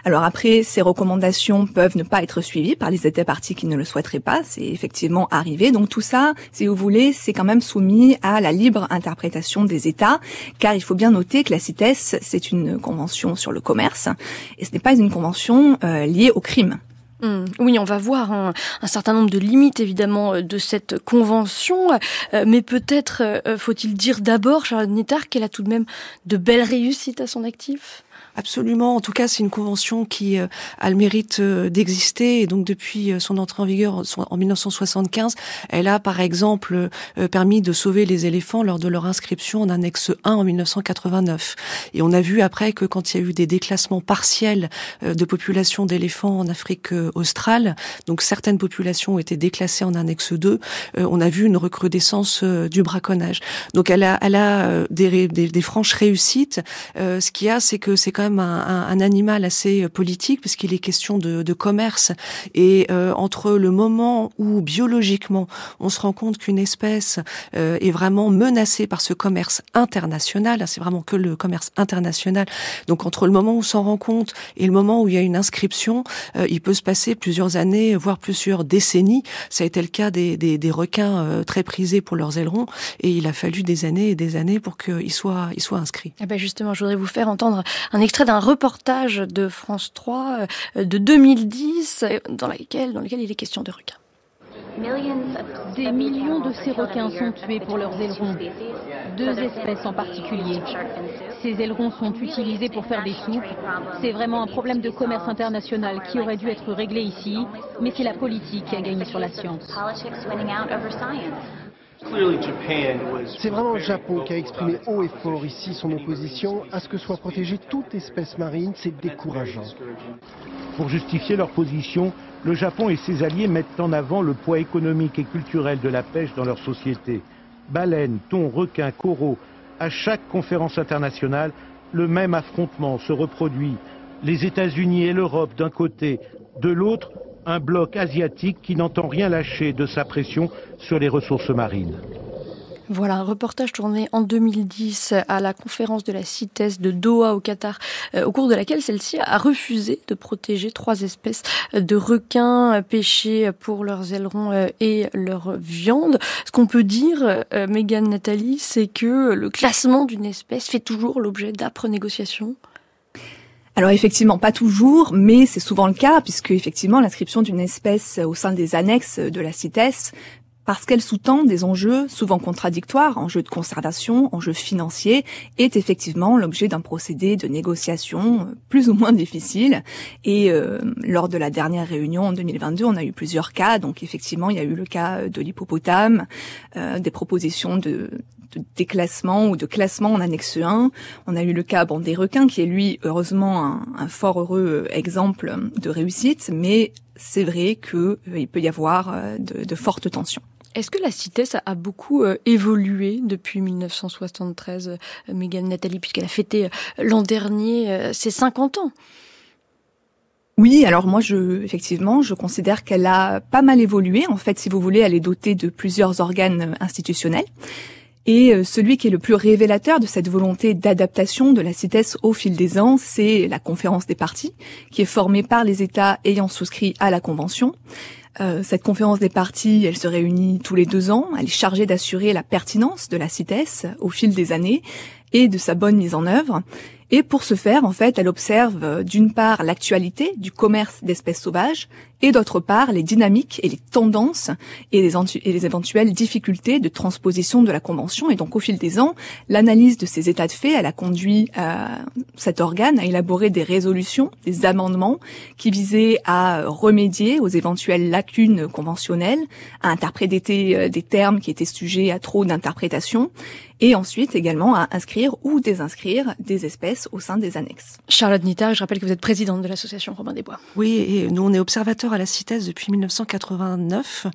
Alors après, ces recommandations peuvent ne pas être suivies par les États partis qui ne le souhaiteraient pas. C'est effectivement arrivé. Donc tout ça, si vous voulez, c'est quand même soumis à la libre interprétation des États, car il faut bien noter que la CITES, c'est une convention sur le commerce, et ce n'est pas une convention euh, liée au crime. Hmm. Oui, on va voir un, certain nombre de limites évidemment euh, de cette convention, euh, mais peut-être euh, faut-il dire d'abord, Charlotte Nettard, qu'elle a tout de même de belles réussites à son actif? Absolument. En tout cas, c'est une convention qui euh, a le mérite euh, d'exister. Et donc, depuis euh, son entrée en vigueur en 1975, elle a, par exemple, permis de sauver les éléphants lors de leur inscription en annexe 1 en 1989. Et on a vu après que quand il y a eu des déclassements partiels de populations d'éléphants en Afrique australe, donc certaines populations ont été déclassées en annexe 2, on a vu une recrudescence du braconnage. Donc, elle a, elle a des, des, des franches réussites. ce qu'il y a, c'est que c'est quand un, animal assez euh, politique puisqu'il est question de, commerce et euh, entre le moment où biologiquement on se rend compte qu'une espèce euh, est vraiment menacée par ce commerce international, c'est vraiment que le commerce international. Donc entre le moment où on s'en rend compte et le moment où il y a une inscription, il peut se passer plusieurs années, voire plusieurs décennies. Ça a été le cas des, des, des requins très prisés pour leurs ailerons et il a fallu des années et des années pour qu'ils soient, ils soient inscrits. Eh ben justement, je voudrais vous faire entendre un extrait d'un reportage de France 3 euh, de 2010 dans, lequel, dans lequel il est question de requins. Des millions de ces requins sont tués pour leurs ailerons. Deux espèces en particulier. Ces ailerons sont utilisés pour faire des soupes. C'est vraiment un problème de commerce international qui aurait dû être réglé ici, mais c'est la politique qui a gagné sur la science. C'est vraiment le Japon qui a exprimé haut et fort ici son opposition à ce que soit protégée toute espèce marine. C'est décourageant. Pour justifier leur position, le Japon et ses alliés mettent en avant le poids économique et culturel de la pêche dans leur société. Baleines, thons, requins, coraux, à chaque conférence internationale, le même affrontement se reproduit. Les États-Unis et l'Europe d'un côté, de l'autre, un bloc asiatique qui n'entend rien lâcher de sa pression sur les ressources marines. Voilà, un reportage tourné en 2010 à la conférence de la CITES de Doha au Qatar, euh, au cours de laquelle celle-ci a refusé de protéger trois espèces de requins pêchés pour leurs ailerons euh, et leur viande. Ce qu'on peut dire, euh, Megan Nathalie, c'est que le classement d'une espèce fait toujours l'objet d'âpres négociations. Alors effectivement, pas toujours, mais c'est souvent le cas, puisque effectivement l'inscription d'une espèce au sein des annexes de la CITES parce qu'elle sous-tend des enjeux souvent contradictoires, enjeux de conservation, enjeux financiers, est effectivement l'objet d'un procédé de négociation euh, plus ou moins difficile. Et euh, lors de la dernière réunion en 2022, on a eu plusieurs cas. Donc effectivement, il y a eu le cas de l'hippopotame, euh, des propositions de, de déclassement ou de classement en annexe 1. On a eu le cas bon, des requins, qui est lui, heureusement, un, un fort heureux exemple de réussite, mais c'est vrai qu'il peut y avoir de, de fortes tensions. Est-ce que la CITES a beaucoup euh, évolué depuis 1973, euh, Mégane Nathalie, puisqu'elle a fêté euh, l'an dernier ses 50 ans? Oui, alors moi, je, effectivement, je considère qu'elle a pas mal évolué. En fait, si vous voulez, elle est dotée de plusieurs organes institutionnels. Et celui qui est le plus révélateur de cette volonté d'adaptation de la CITES au fil des ans, c'est la conférence des partis, qui est formée par les États ayant souscrit à la Convention. Euh, cette conférence des partis, elle se réunit tous les deux ans. Elle est chargée d'assurer la pertinence de la CITES au fil des années et de sa bonne mise en œuvre. Et pour ce faire, en fait, elle observe euh, d'une part l'actualité du commerce d'espèces sauvages et d'autre part les dynamiques et les tendances et les, et les, éventuelles difficultés de transposition de la Convention. Et donc au fil des ans, l'analyse de ces états de fait, elle a conduit euh, cet organe à élaborer des résolutions, des amendements qui visaient à remédier aux éventuelles lacunes conventionnelles, à interpréter euh, des termes qui étaient sujets à trop d'interprétation et ensuite également à inscrire ou désinscrire des espèces au sein des annexes. Charlotte Nittard, je rappelle que vous êtes présidente de l'association Robin des Bois. Oui, et nous on est à la CITES depuis 1989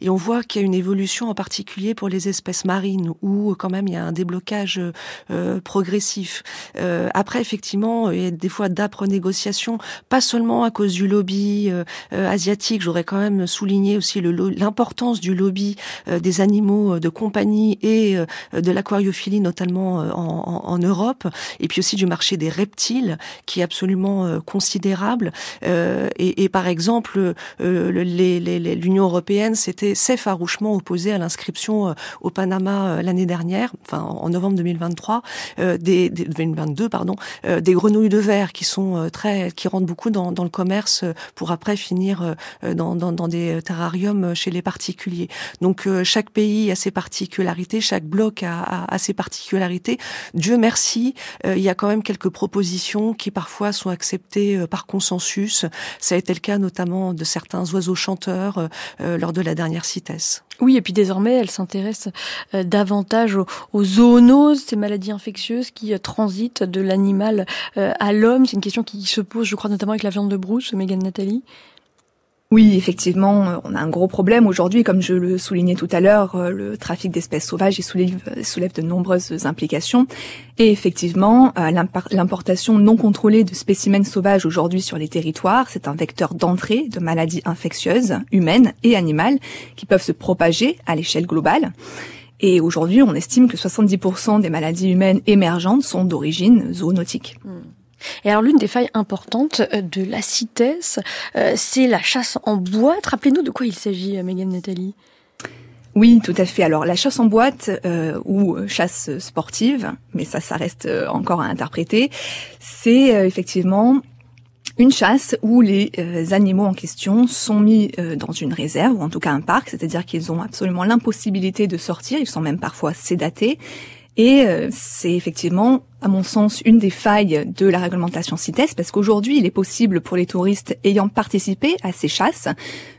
et on voit qu'il y a une évolution en particulier pour les espèces marines où quand même il y a un déblocage euh, progressif. Euh, après effectivement, il y a des fois d'âpres négociations, pas seulement à cause du lobby euh, euh asiatique, j'aurais quand même souligné aussi l'importance du lobby euh, des animaux de compagnie et de l'aquariophilie notamment en, en, Europe. Et puis aussi du marché des reptiles qui est absolument considérable. Et, et, par exemple l'Union européenne s'était farouchement opposée à l'inscription au Panama l'année dernière, enfin en novembre 2023, des, des 2022 pardon, des grenouilles de verre qui sont très qui rentrent beaucoup dans, le commerce pour après finir dans, des terrariums chez les particuliers. Donc chaque pays a ses particularités, chaque bloc a ses particularités. Dieu merci, il y a quand même quelques propositions qui parfois sont acceptées par consensus. Ça a été le cas notamment de certains oiseaux chanteurs lors de la dernière CITES. Oui, et puis désormais, elle s'intéresse davantage aux, aux, zoonoses, ces maladies infectieuses qui transitent de l'animal à l'homme. C'est une question qui se pose, je crois, notamment avec la viande de brousse, Megan Nathalie. Oui, effectivement, on a un gros problème aujourd'hui, comme je le soulignais tout à l'heure, euh, le trafic d'espèces sauvages il soulève, de nombreuses implications. Et effectivement, euh, l'importation non contrôlée de spécimens sauvages aujourd'hui sur les territoires, c'est un vecteur d'entrée de maladies infectieuses, humaines et animales, qui peuvent se propager à l'échelle globale. Et aujourd'hui, on estime que 70% des maladies humaines émergentes sont d'origine zoonotique. Hmm. Et alors l'une des failles importantes euh, de la CITES, euh, c'est la chasse en boîte. Rappelez-nous de quoi il s'agit, euh, Megan Nathalie. Oui, tout à fait. Alors la chasse en boîte ou chasse sportive, mais ça, ça reste encore à interpréter, c'est effectivement une chasse où les animaux en question sont mis dans une réserve ou en tout cas un parc, c'est-à-dire qu'ils ont absolument l'impossibilité de sortir, ils sont même parfois sédatés et euh, c'est effectivement, à mon sens, une des failles de la réglementation CITES, parce qu'aujourd'hui, il est possible pour les touristes ayant participé à ces chasses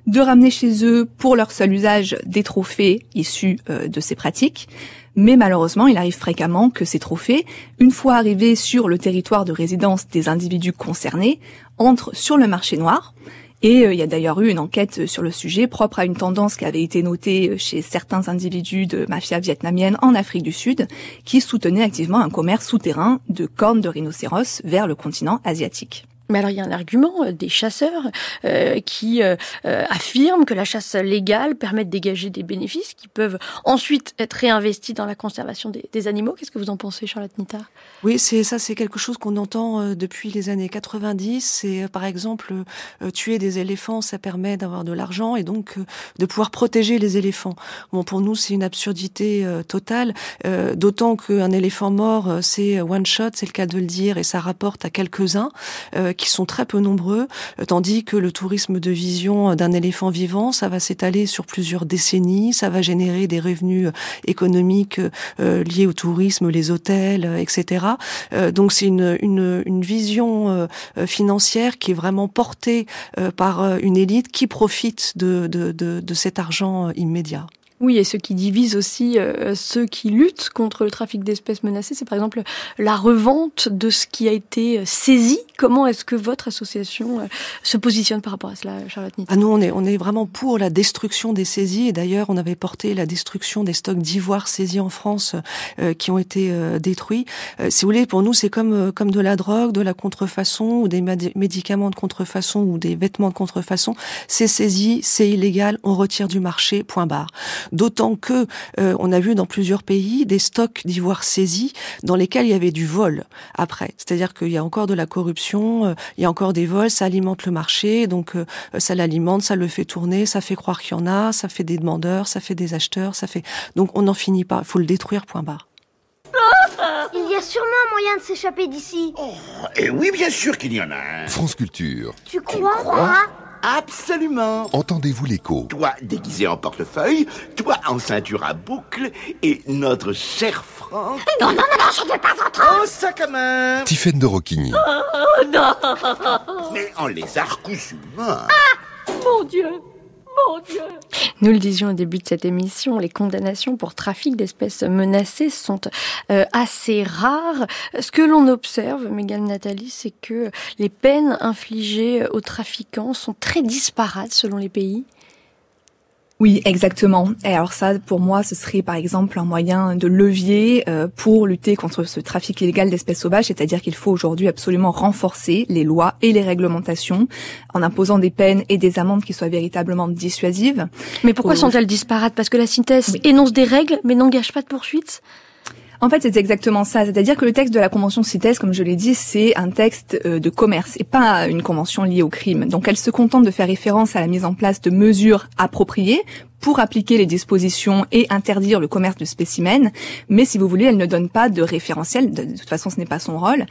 de ramener chez eux, pour leur seul usage, des trophées issus euh, de ces pratiques. Mais malheureusement, il arrive fréquemment que ces trophées, une fois arrivés sur le territoire de résidence des individus concernés, entrent sur le marché noir et euh, il y a d'ailleurs eu une enquête sur le sujet propre à une tendance qui avait été notée chez certains individus de mafia vietnamienne en Afrique du Sud qui soutenaient activement un commerce souterrain de cornes de rhinocéros vers le continent asiatique. Mais alors il y a un argument euh, des chasseurs euh, qui euh, affirment que la chasse légale permet de dégager des bénéfices qui peuvent ensuite être réinvestis dans la conservation des, des animaux. Qu'est-ce que vous en pensez, Charlotte Nittard Oui, c'est ça, c'est quelque chose qu'on entend depuis les années 90. C'est par exemple tuer des éléphants, ça permet d'avoir de l'argent et donc de pouvoir protéger les éléphants. Bon, pour nous, c'est une absurdité totale, d'autant qu'un éléphant mort, c'est one shot, c'est le cas de le dire, et ça rapporte à quelques-uns qui sont très peu nombreux, euh, tandis que le tourisme de vision d'un éléphant vivant, ça va s'étaler sur plusieurs décennies, ça va générer des revenus euh, économiques euh, liés au tourisme, les hôtels, etc. donc c'est une, une, une, vision financière qui est vraiment portée par une élite qui profite de, de, de, de cet argent immédiat. Oui, et ce qui divise aussi euh, ceux qui luttent contre le trafic d'espèces menacées, c'est par exemple la revente de ce qui a été euh, saisi. Comment est-ce que votre association euh, se positionne par rapport à cela, Charlotte Ah nous, on est, on est vraiment pour la destruction des saisies. Et d'ailleurs, on avait porté la destruction des stocks d'ivoire saisis en France qui ont été détruits. si vous voulez, pour nous, c'est comme comme de la drogue, de la contrefaçon ou des médicaments de contrefaçon ou des vêtements de contrefaçon. C'est saisi, c'est illégal, on retire du marché. Point barre. D'autant que euh, on a vu dans plusieurs pays des stocks d'ivoire saisis dans lesquels il y avait du vol après. C'est-à-dire qu'il y a encore de la corruption, euh, il y a encore des vols, ça alimente le marché, donc euh, ça l'alimente, ça le fait tourner, ça fait croire qu'il y en a, ça fait des demandeurs, ça fait des acheteurs, ça fait. Donc on n'en finit pas. Il faut le détruire. Point barre. Il y a sûrement un moyen de s'échapper d'ici. Oh, et oui, bien sûr qu'il y en a un. France Culture. Tu crois, Absolument. Entendez-vous l'écho Toi déguisé en portefeuille, toi en ceinture à boucle, et notre cher Franck... Non, non, non, non, je ne vais pas entrer En sac à main Tiffaine de Roquigny. Oh, non. Mais en lézard cousu main Ah Mon Dieu Nous le disions au début de cette émission, les condamnations pour trafic d'espèces menacées sont euh, assez rares. Ce que l'on observe, Mégane Nathalie, c'est que les peines infligées aux trafiquants sont très disparates selon les pays. Oui, exactement. Et alors ça, pour moi, ce serait par exemple un moyen de levier euh, pour lutter contre ce trafic illégal d'espèces sauvages, c'est-à-dire qu'il faut aujourd'hui absolument renforcer les lois et les réglementations en imposant des peines et des amendes qui soient véritablement dissuasives. Mais pourquoi sont-elles disparates? Parce que la synthèse énonce des règles mais n'engage pas de poursuites? En fait, c'est exactement ça. C'est-à-dire que le texte de la Convention CITES, comme je l'ai dit, c'est un texte euh, de commerce et pas une convention liée au crime. Donc elle se contente de faire référence à la mise en place de mesures appropriées pour appliquer les dispositions et interdire le commerce de spécimens, mais si vous voulez, elle ne donne pas de référentiel, de, toute façon ce n'est pas son rôle.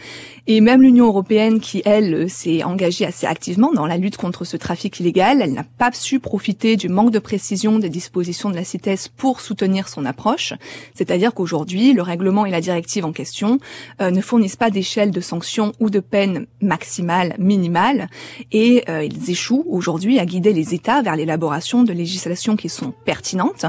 Et même l'Union européenne, qui elle s'est engagée assez activement dans la lutte contre ce trafic illégal, elle n'a pas su profiter du manque de précision des dispositions de la CITES pour soutenir son approche, c'est-à-dire qu'aujourd'hui, le règlement et la directive en question euh, ne fournissent pas d'échelle de sanctions ou de peines maximales, minimales, et euh, ils échouent aujourd'hui à guider les États vers l'élaboration de législations qui sont sont pertinentes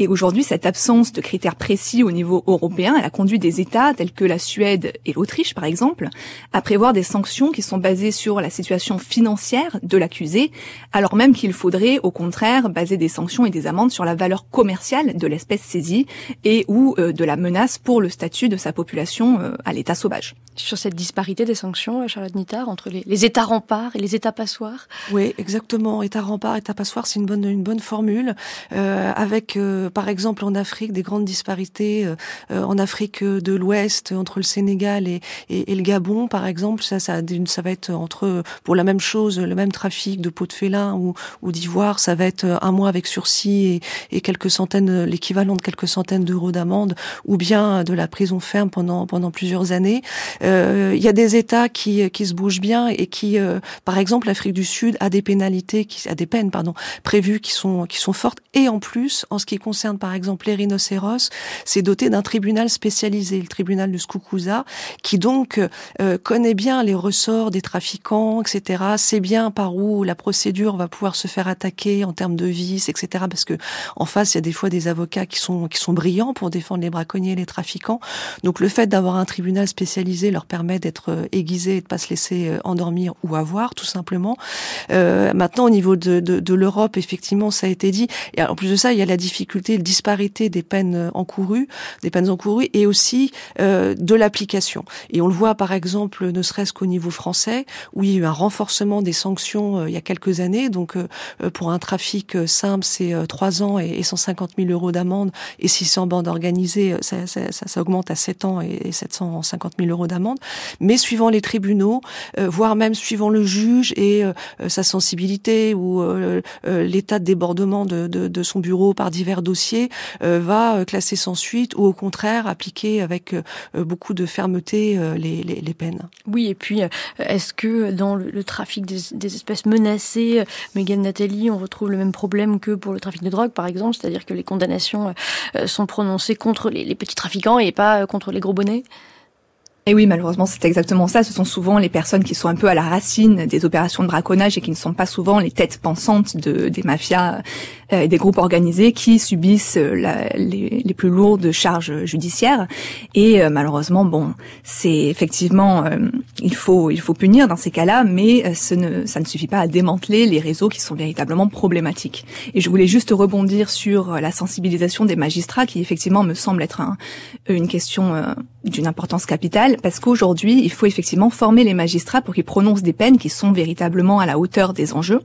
et aujourd'hui, cette absence de critères précis au niveau européen, elle a conduit des États tels que la Suède et l'Autriche, par exemple, à prévoir des sanctions qui sont basées sur la situation financière de l'accusé, alors même qu'il faudrait, au contraire, baser des sanctions et des amendes sur la valeur commerciale de l'espèce saisie et ou euh, de la menace pour le statut de sa population euh, à l'état sauvage. Sur cette disparité des sanctions, Charlotte Nittard, entre les, États remparts et les États passoires? Oui, exactement. État rempart, État passoire, c'est une bonne, une bonne formule, euh, avec par exemple en Afrique des grandes disparités euh, euh, en Afrique de l'Ouest entre le Sénégal et, et, le Gabon par exemple ça ça ça va être entre pour la même chose le même trafic de peau de félin ou, ou d'ivoire ça va être un mois avec sursis et, et quelques centaines l'équivalent de quelques centaines d'euros d'amende ou bien de la prison ferme pendant pendant plusieurs années. Euh, il y a des États qui qui se bougent bien et qui par exemple l'Afrique du Sud a des pénalités qui a des peines pardon prévues qui sont qui sont fortes et en plus en ce qui concerne par exemple les rhinocéros, c'est doté d'un tribunal spécialisé, le tribunal de Skoukouza, qui donc euh, connaît bien les ressorts des trafiquants, etc. Sait bien par où la procédure va pouvoir se faire attaquer en termes de vices, etc. Parce que en face, il y a des fois des avocats qui sont brillants pour défendre les braconniers, et les trafiquants. Donc le fait d'avoir un tribunal spécialisé leur permet d'être euh, aiguisé et de pas se laisser euh, endormir ou avoir, tout simplement. Maintenant, au niveau de l'Europe, effectivement, ça a été dit. Et en plus de ça, il y a la difficulté disparité des peines euh, encourues, des peines encourues, et aussi euh, de l'application. Et on le voit par exemple, ne serait-ce qu'au niveau français, où il y a eu un renforcement des sanctions euh, il y a quelques années. Donc pour un trafic simple, c'est 3 ans et 150 000 euros d'amende, et si c'est en bande organisée, ça, ça, augmente à 7 ans et 750 000 euros d'amende. Mais suivant les tribunaux, voire même suivant le juge et sa sensibilité ou l'état de débordement de, de, de son bureau par divers euh, va euh, classer sans suite ou au contraire appliquer avec euh, beaucoup de fermeté les, les, peines. Oui, et puis est-ce que dans le, trafic des, espèces menacées, Megan Nathalie, on retrouve le même problème que pour le trafic de drogue, par exemple, c'est-à-dire que les condamnations sont prononcées contre les petits trafiquants et pas contre les gros bonnets? Et oui, malheureusement, c'est exactement ça. Ce sont souvent les personnes qui sont un peu à la racine des opérations de braconnage et qui ne sont pas souvent les têtes pensantes de, des mafias euh, et des groupes organisés qui subissent euh, les, plus lourdes charges judiciaires. Et euh, malheureusement, bon, c'est effectivement, il faut il faut punir dans ces cas-là, mais ça ne suffit pas à démanteler les réseaux qui sont véritablement problématiques. Et je voulais juste rebondir sur la sensibilisation des magistrats, qui effectivement me semble être un, une question d'une importance capitale parce qu'aujourd'hui, il faut effectivement former les magistrats pour qu'ils prononcent des peines qui sont véritablement à la hauteur des enjeux.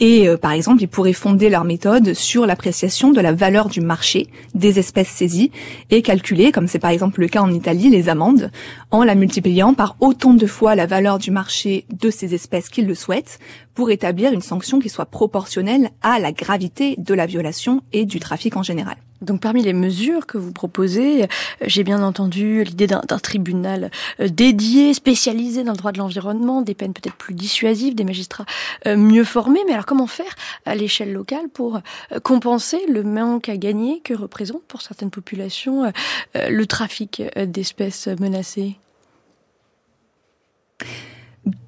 Et euh, par exemple, ils pourraient fonder leur méthode sur l'appréciation de la valeur du marché des espèces saisies et calculer, comme c'est par exemple le cas en Italie, les amendes en la multipliant par autant de fois la valeur du marché de ces espèces qu'ils le souhaitent pour établir une sanction qui soit proportionnelle à la gravité de la violation et du trafic en général. Donc parmi les mesures que vous proposez, euh, j'ai bien entendu l'idée d'un tribunal euh, dédié, spécialisé dans le droit de l'environnement, des peines peut-être plus dissuasives, des magistrats euh, mieux formés. Mais alors comment faire à l'échelle locale pour compenser le manque à gagner que représente pour certaines populations le trafic d'espèces menacées?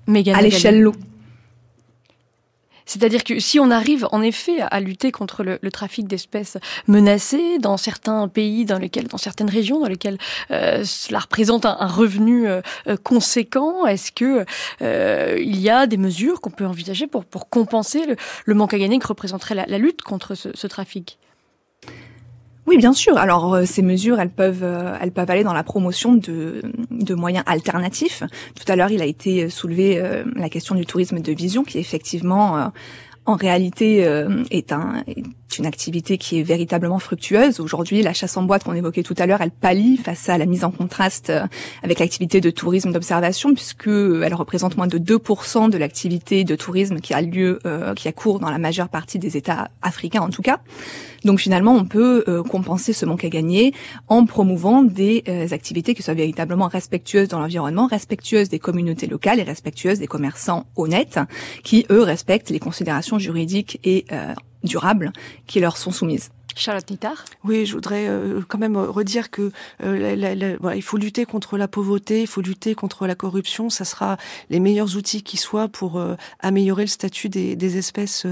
À l'échelle locale C'est-à-dire que si on arrive en effet à lutter contre le, trafic d'espèces menacées dans certains pays, dans lesquels, dans certaines régions, dans lesquelles euh, cela représente un, revenu euh, euh, conséquent, est-ce que il y a des mesures qu'on peut envisager pour, pour compenser le, manque à gagner que représenterait la, lutte contre ce, trafic? Oui, bien sûr. Alors ces mesures, elles peuvent, elles peuvent aller dans la promotion de, de moyens alternatifs. Tout à l'heure, il a été soulevé la question du tourisme de vision, qui effectivement en réalité est un une activité qui est véritablement fructueuse. Aujourd'hui, la chasse en boîte qu'on évoquait tout à l'heure, elle pallie face à la mise en contraste euh, avec l'activité de tourisme d'observation, puisque elle représente moins de 2% de l'activité de tourisme qui a lieu, euh, qui a cours dans la majeure partie des États africains en tout cas. Donc finalement, on peut euh, compenser ce manque à gagner en promouvant des activités qui soient véritablement respectueuses dans l'environnement, respectueuses des communautés locales et respectueuses des commerçants honnêtes, qui eux respectent les considérations juridiques et durables qui leur sont soumises. Charlotte Nittard Oui, je voudrais euh, quand même redire que euh, il faut lutter contre la pauvreté, il faut lutter contre la corruption. Ça sera les meilleurs outils qui soient pour euh, améliorer le statut des, des espèces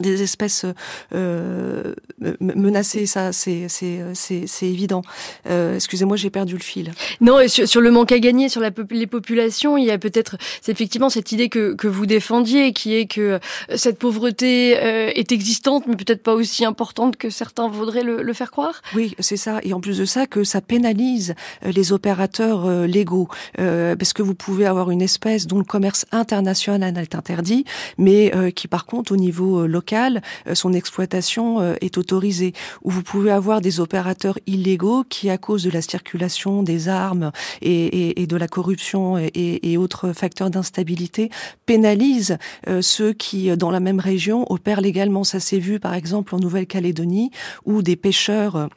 des espèces euh, menacées, ça c'est c'est c'est évident. Euh, Excusez-moi, j'ai perdu le fil. Non, et sur, le manque à gagner sur la, les populations, il y a peut-être c'est effectivement cette idée que que vous défendiez, qui est que euh, cette pauvreté euh, est existante, mais peut-être pas aussi importante que certains voudraient le, le faire croire. Oui, c'est ça. Et en plus de ça, que ça pénalise euh, les opérateurs légaux, parce que vous pouvez avoir une espèce dont le commerce international est interdit, mais qui par contre au niveau local euh, son exploitation euh, est autorisée. Ou vous pouvez avoir des opérateurs illégaux qui, à cause de la circulation des armes et, de la corruption et, autres facteurs d'instabilité, pénalisent euh, ceux qui, dans la même région, opèrent légalement. Ça s'est vu, par exemple, en Nouvelle-Calédonie, où des pêcheurs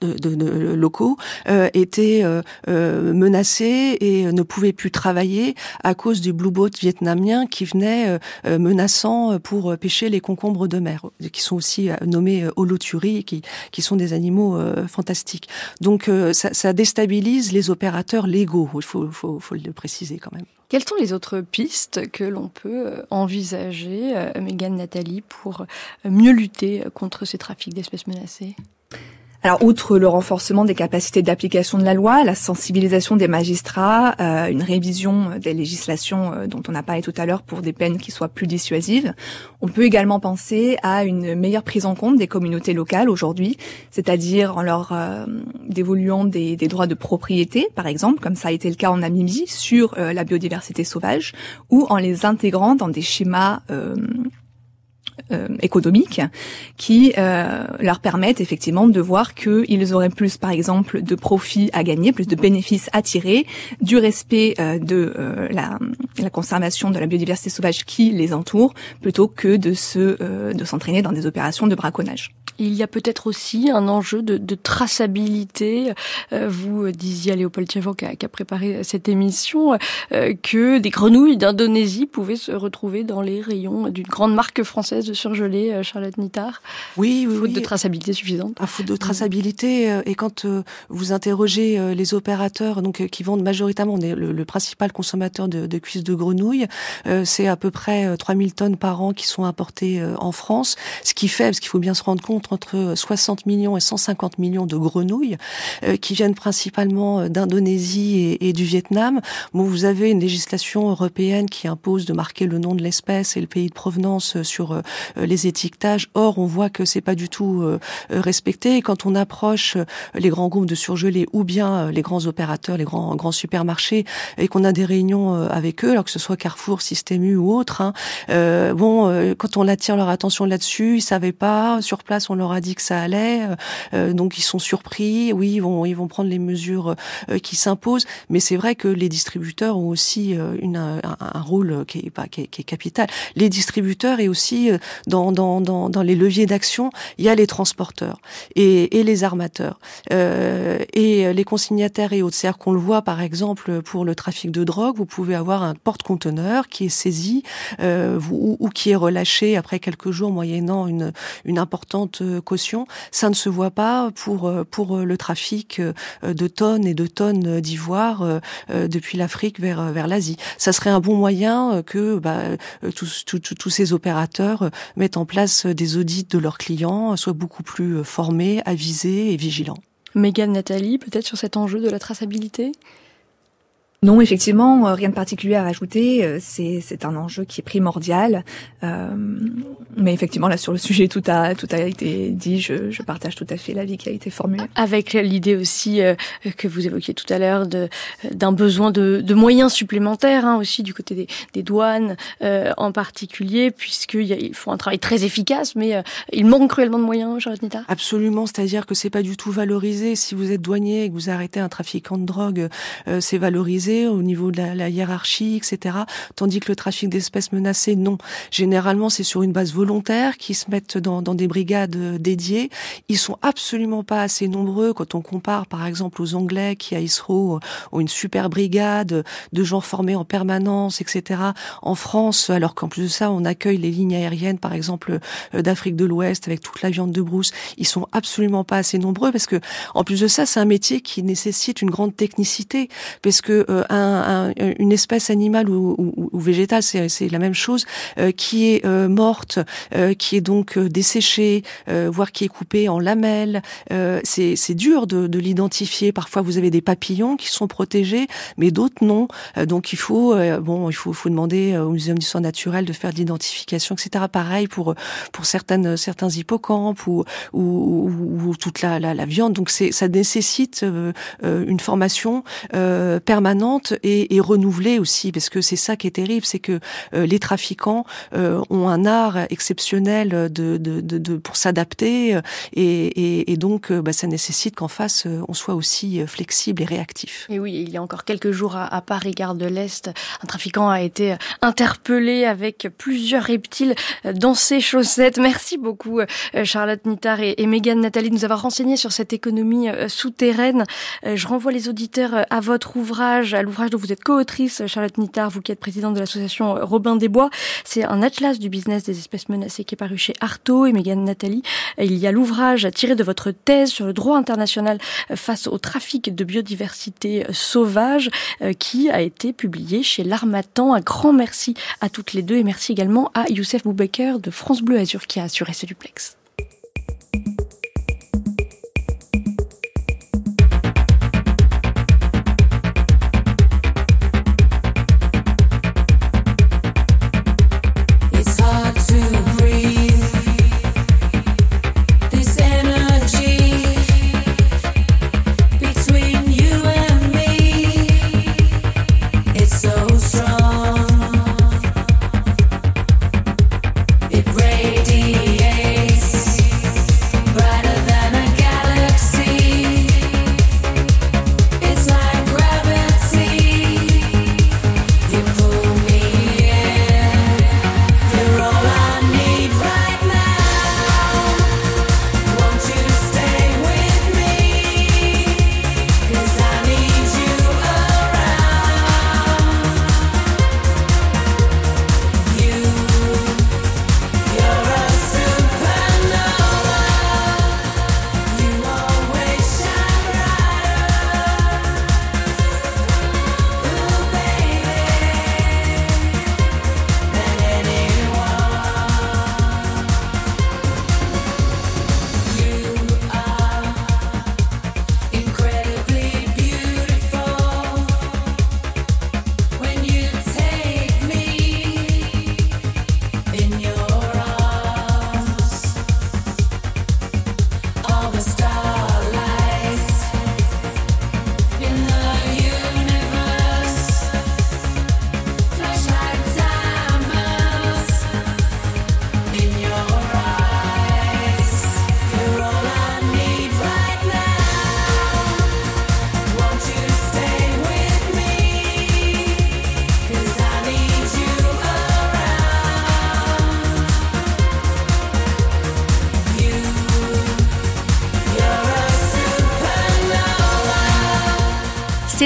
de, de, locaux euh, étaient euh, euh, menacés et ne pouvaient plus travailler à cause du blue boat vietnamien qui venait menaçant pour pêcher les concombres de mer, qui sont aussi nommés holoturi, qui, qui sont des animaux fantastiques. Donc ça, ça, déstabilise les opérateurs légaux, il faut, faut, le préciser quand même. Quelles sont les autres pistes que l'on peut envisager, Megan Nathalie, pour mieux lutter contre ces trafics d'espèces menacées? Alors, outre le renforcement des capacités d'application de la loi, la sensibilisation des magistrats, euh, une révision des législations euh, dont on a parlé tout à l'heure pour des peines qui soient plus dissuasives, on peut également penser à une meilleure prise en compte des communautés locales aujourd'hui, c'est-à-dire en leur euh, dévoluant des, des, droits de propriété, par exemple, comme ça a été le cas en Namibie, sur la biodiversité sauvage, ou en les intégrant dans des schémas euh, économiques qui euh, leur permettent effectivement de voir qu'ils auraient plus, par exemple, de profits à gagner, plus de bénéfices à tirer du respect euh, de la, la, conservation de la biodiversité sauvage qui les entoure, plutôt que de se de s'entraîner dans des opérations de braconnage. Il y a peut-être aussi un enjeu de, de traçabilité. vous disiez à Léopold Tchevo qui, qui a, préparé cette émission que des grenouilles d'Indonésie pouvaient se retrouver dans les rayons d'une grande marque française de surgelé, euh, Charlotte Nittard Oui, oui. Faute de traçabilité suffisante. À faute de traçabilité, euh, et quand euh, vous interrogez les opérateurs, donc qui vendent majoritairement, on est le, principal consommateur de, de cuisses de grenouilles, c'est à peu près 3000 tonnes par an qui sont importées en France, ce qui fait, parce qu'il faut bien se rendre compte, entre 60 millions et 150 millions de grenouilles qui viennent principalement d'Indonésie et, et, du Vietnam. Bon, vous avez une législation européenne qui impose de marquer le nom de l'espèce et le pays de provenance sur les étiquetages. Or, on voit que c'est pas du tout euh, euh, respecté. Quand on approche les grands groupes de surgelés ou bien les grands opérateurs, les grands grands supermarchés, et qu'on a des réunions avec eux, alors que ce soit Carrefour, Système U ou autre, hein, bon, quand on attire leur attention là-dessus, ils savaient pas. Sur place, on leur a dit que ça allait, donc ils sont surpris. Oui, ils vont ils vont prendre les mesures qui s'imposent. Mais c'est vrai que les distributeurs ont aussi une, un, rôle qui est, qui est, qui est capital. Les distributeurs et aussi dans, dans, dans, dans les leviers d'action, il y a les transporteurs et, et les armateurs euh, et les consignataires et autres. C'est-à-dire qu'on le voit par exemple pour le trafic de drogue, vous pouvez avoir un porte-conteneur qui est saisi euh, ou, ou, qui est relâché après quelques jours moyennant une, une importante caution. Ça ne se voit pas pour pour le trafic de tonnes et de tonnes d'ivoire depuis l'Afrique vers vers l'Asie. Ça serait un bon moyen que bah, tous, tous, tous ces opérateurs mettent en place des audits de leurs clients, soient beaucoup plus formés, avisés et vigilants. Mégane Nathalie, peut-être sur cet enjeu de la traçabilité? Non, effectivement, euh, rien de particulier à rajouter. Euh, c'est c'est un enjeu qui est primordial. Euh, mais effectivement, là sur le sujet, tout a tout a été dit. Je, je partage tout à fait l'avis qui a été formulé. Avec l'idée aussi euh, que vous évoquiez tout à l'heure de d'un besoin de, de moyens supplémentaires hein, aussi du côté des, des douanes euh, en particulier, puisqu'ils font un travail très efficace, mais il manque cruellement de moyens, Charlotte Nita. Absolument, c'est-à-dire que c'est pas du tout valorisé. Si vous êtes douanier et que vous arrêtez un trafiquant de drogue, c'est valorisé au niveau de la, la, hiérarchie, etc. Tandis que le trafic d'espèces menacées, non. Généralement, c'est sur une base volontaire qui se mettent dans, dans, des brigades euh, dédiées. Ils sont absolument pas assez nombreux quand on compare, par exemple, aux Anglais qui à Isro ont une super brigade de gens formés en permanence, etc. En France, alors qu'en plus de ça, on accueille les lignes aériennes, par exemple, euh, d'Afrique de l'Ouest avec toute la viande de brousse. Ils sont absolument pas assez nombreux parce que, en plus de ça, c'est un métier qui nécessite une grande technicité parce que euh, un, un, une espèce animale ou, ou, ou végétale, c'est la même chose, euh, qui est euh, morte, euh, qui est donc desséchée, voire qui est coupée en lamelles. c'est dur de, de l'identifier. Parfois, vous avez des papillons qui sont protégés, mais d'autres non. donc, il faut, bon, il faut, faut demander au Muséum d'histoire naturelle de faire de l'identification, etc. Pareil pour pour certaines certains hippocampes ou ou, ou toute la, la, la, viande. Donc, ça nécessite une formation permanente et, et renouvelée aussi, parce que c'est ça qui est terrible, c'est que euh, les trafiquants euh, ont un art exceptionnel de, de, de, de pour s'adapter, euh, et, et, et, donc bah, ça nécessite qu'en face on soit aussi flexible et réactif. Et oui, il y a encore quelques jours à, à Paris, gare de l'Est, un trafiquant a été interpellé avec plusieurs reptiles dans ses chaussettes. Merci beaucoup Charlotte Nittard et, et Mégane Nathalie de nous avoir renseigné sur cette économie souterraine. Je renvoie les auditeurs à votre ouvrage à l'ouvrage dont vous êtes co-autrice, Charlotte Nittard, vous qui êtes présidente de l'association Robin des Bois. C'est un atlas du business des espèces menacées qui est paru chez Artaud et Mégane Nathalie. Il y a l'ouvrage tiré de votre thèse sur le droit international face au trafic de biodiversité sauvage euh, qui a été publié chez l'Armatan. Un grand merci à toutes les deux et merci également à Youssef Boubaker de France Bleu Azur qui a assuré ce duplex.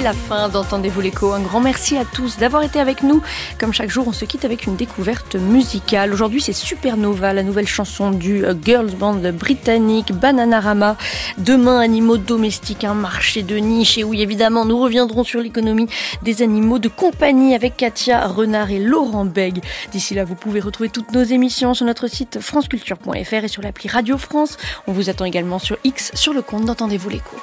La fin d'Entendez-vous l'écho. Un grand merci à tous d'avoir été avec nous. Comme chaque jour, on se quitte avec une découverte musicale. Aujourd'hui, c'est Supernova, la nouvelle chanson du euh, girls band britannique Bananarama. Demain, animaux domestiques, un marché de niche. Et oui, évidemment, nous reviendrons sur l'économie des animaux de compagnie avec Katia Renard et Laurent Beg. D'ici là, vous pouvez retrouver toutes nos émissions sur notre site franceculture.fr et sur l'appli Radio France. On vous attend également sur X sur le compte d'Entendez-vous l'écho.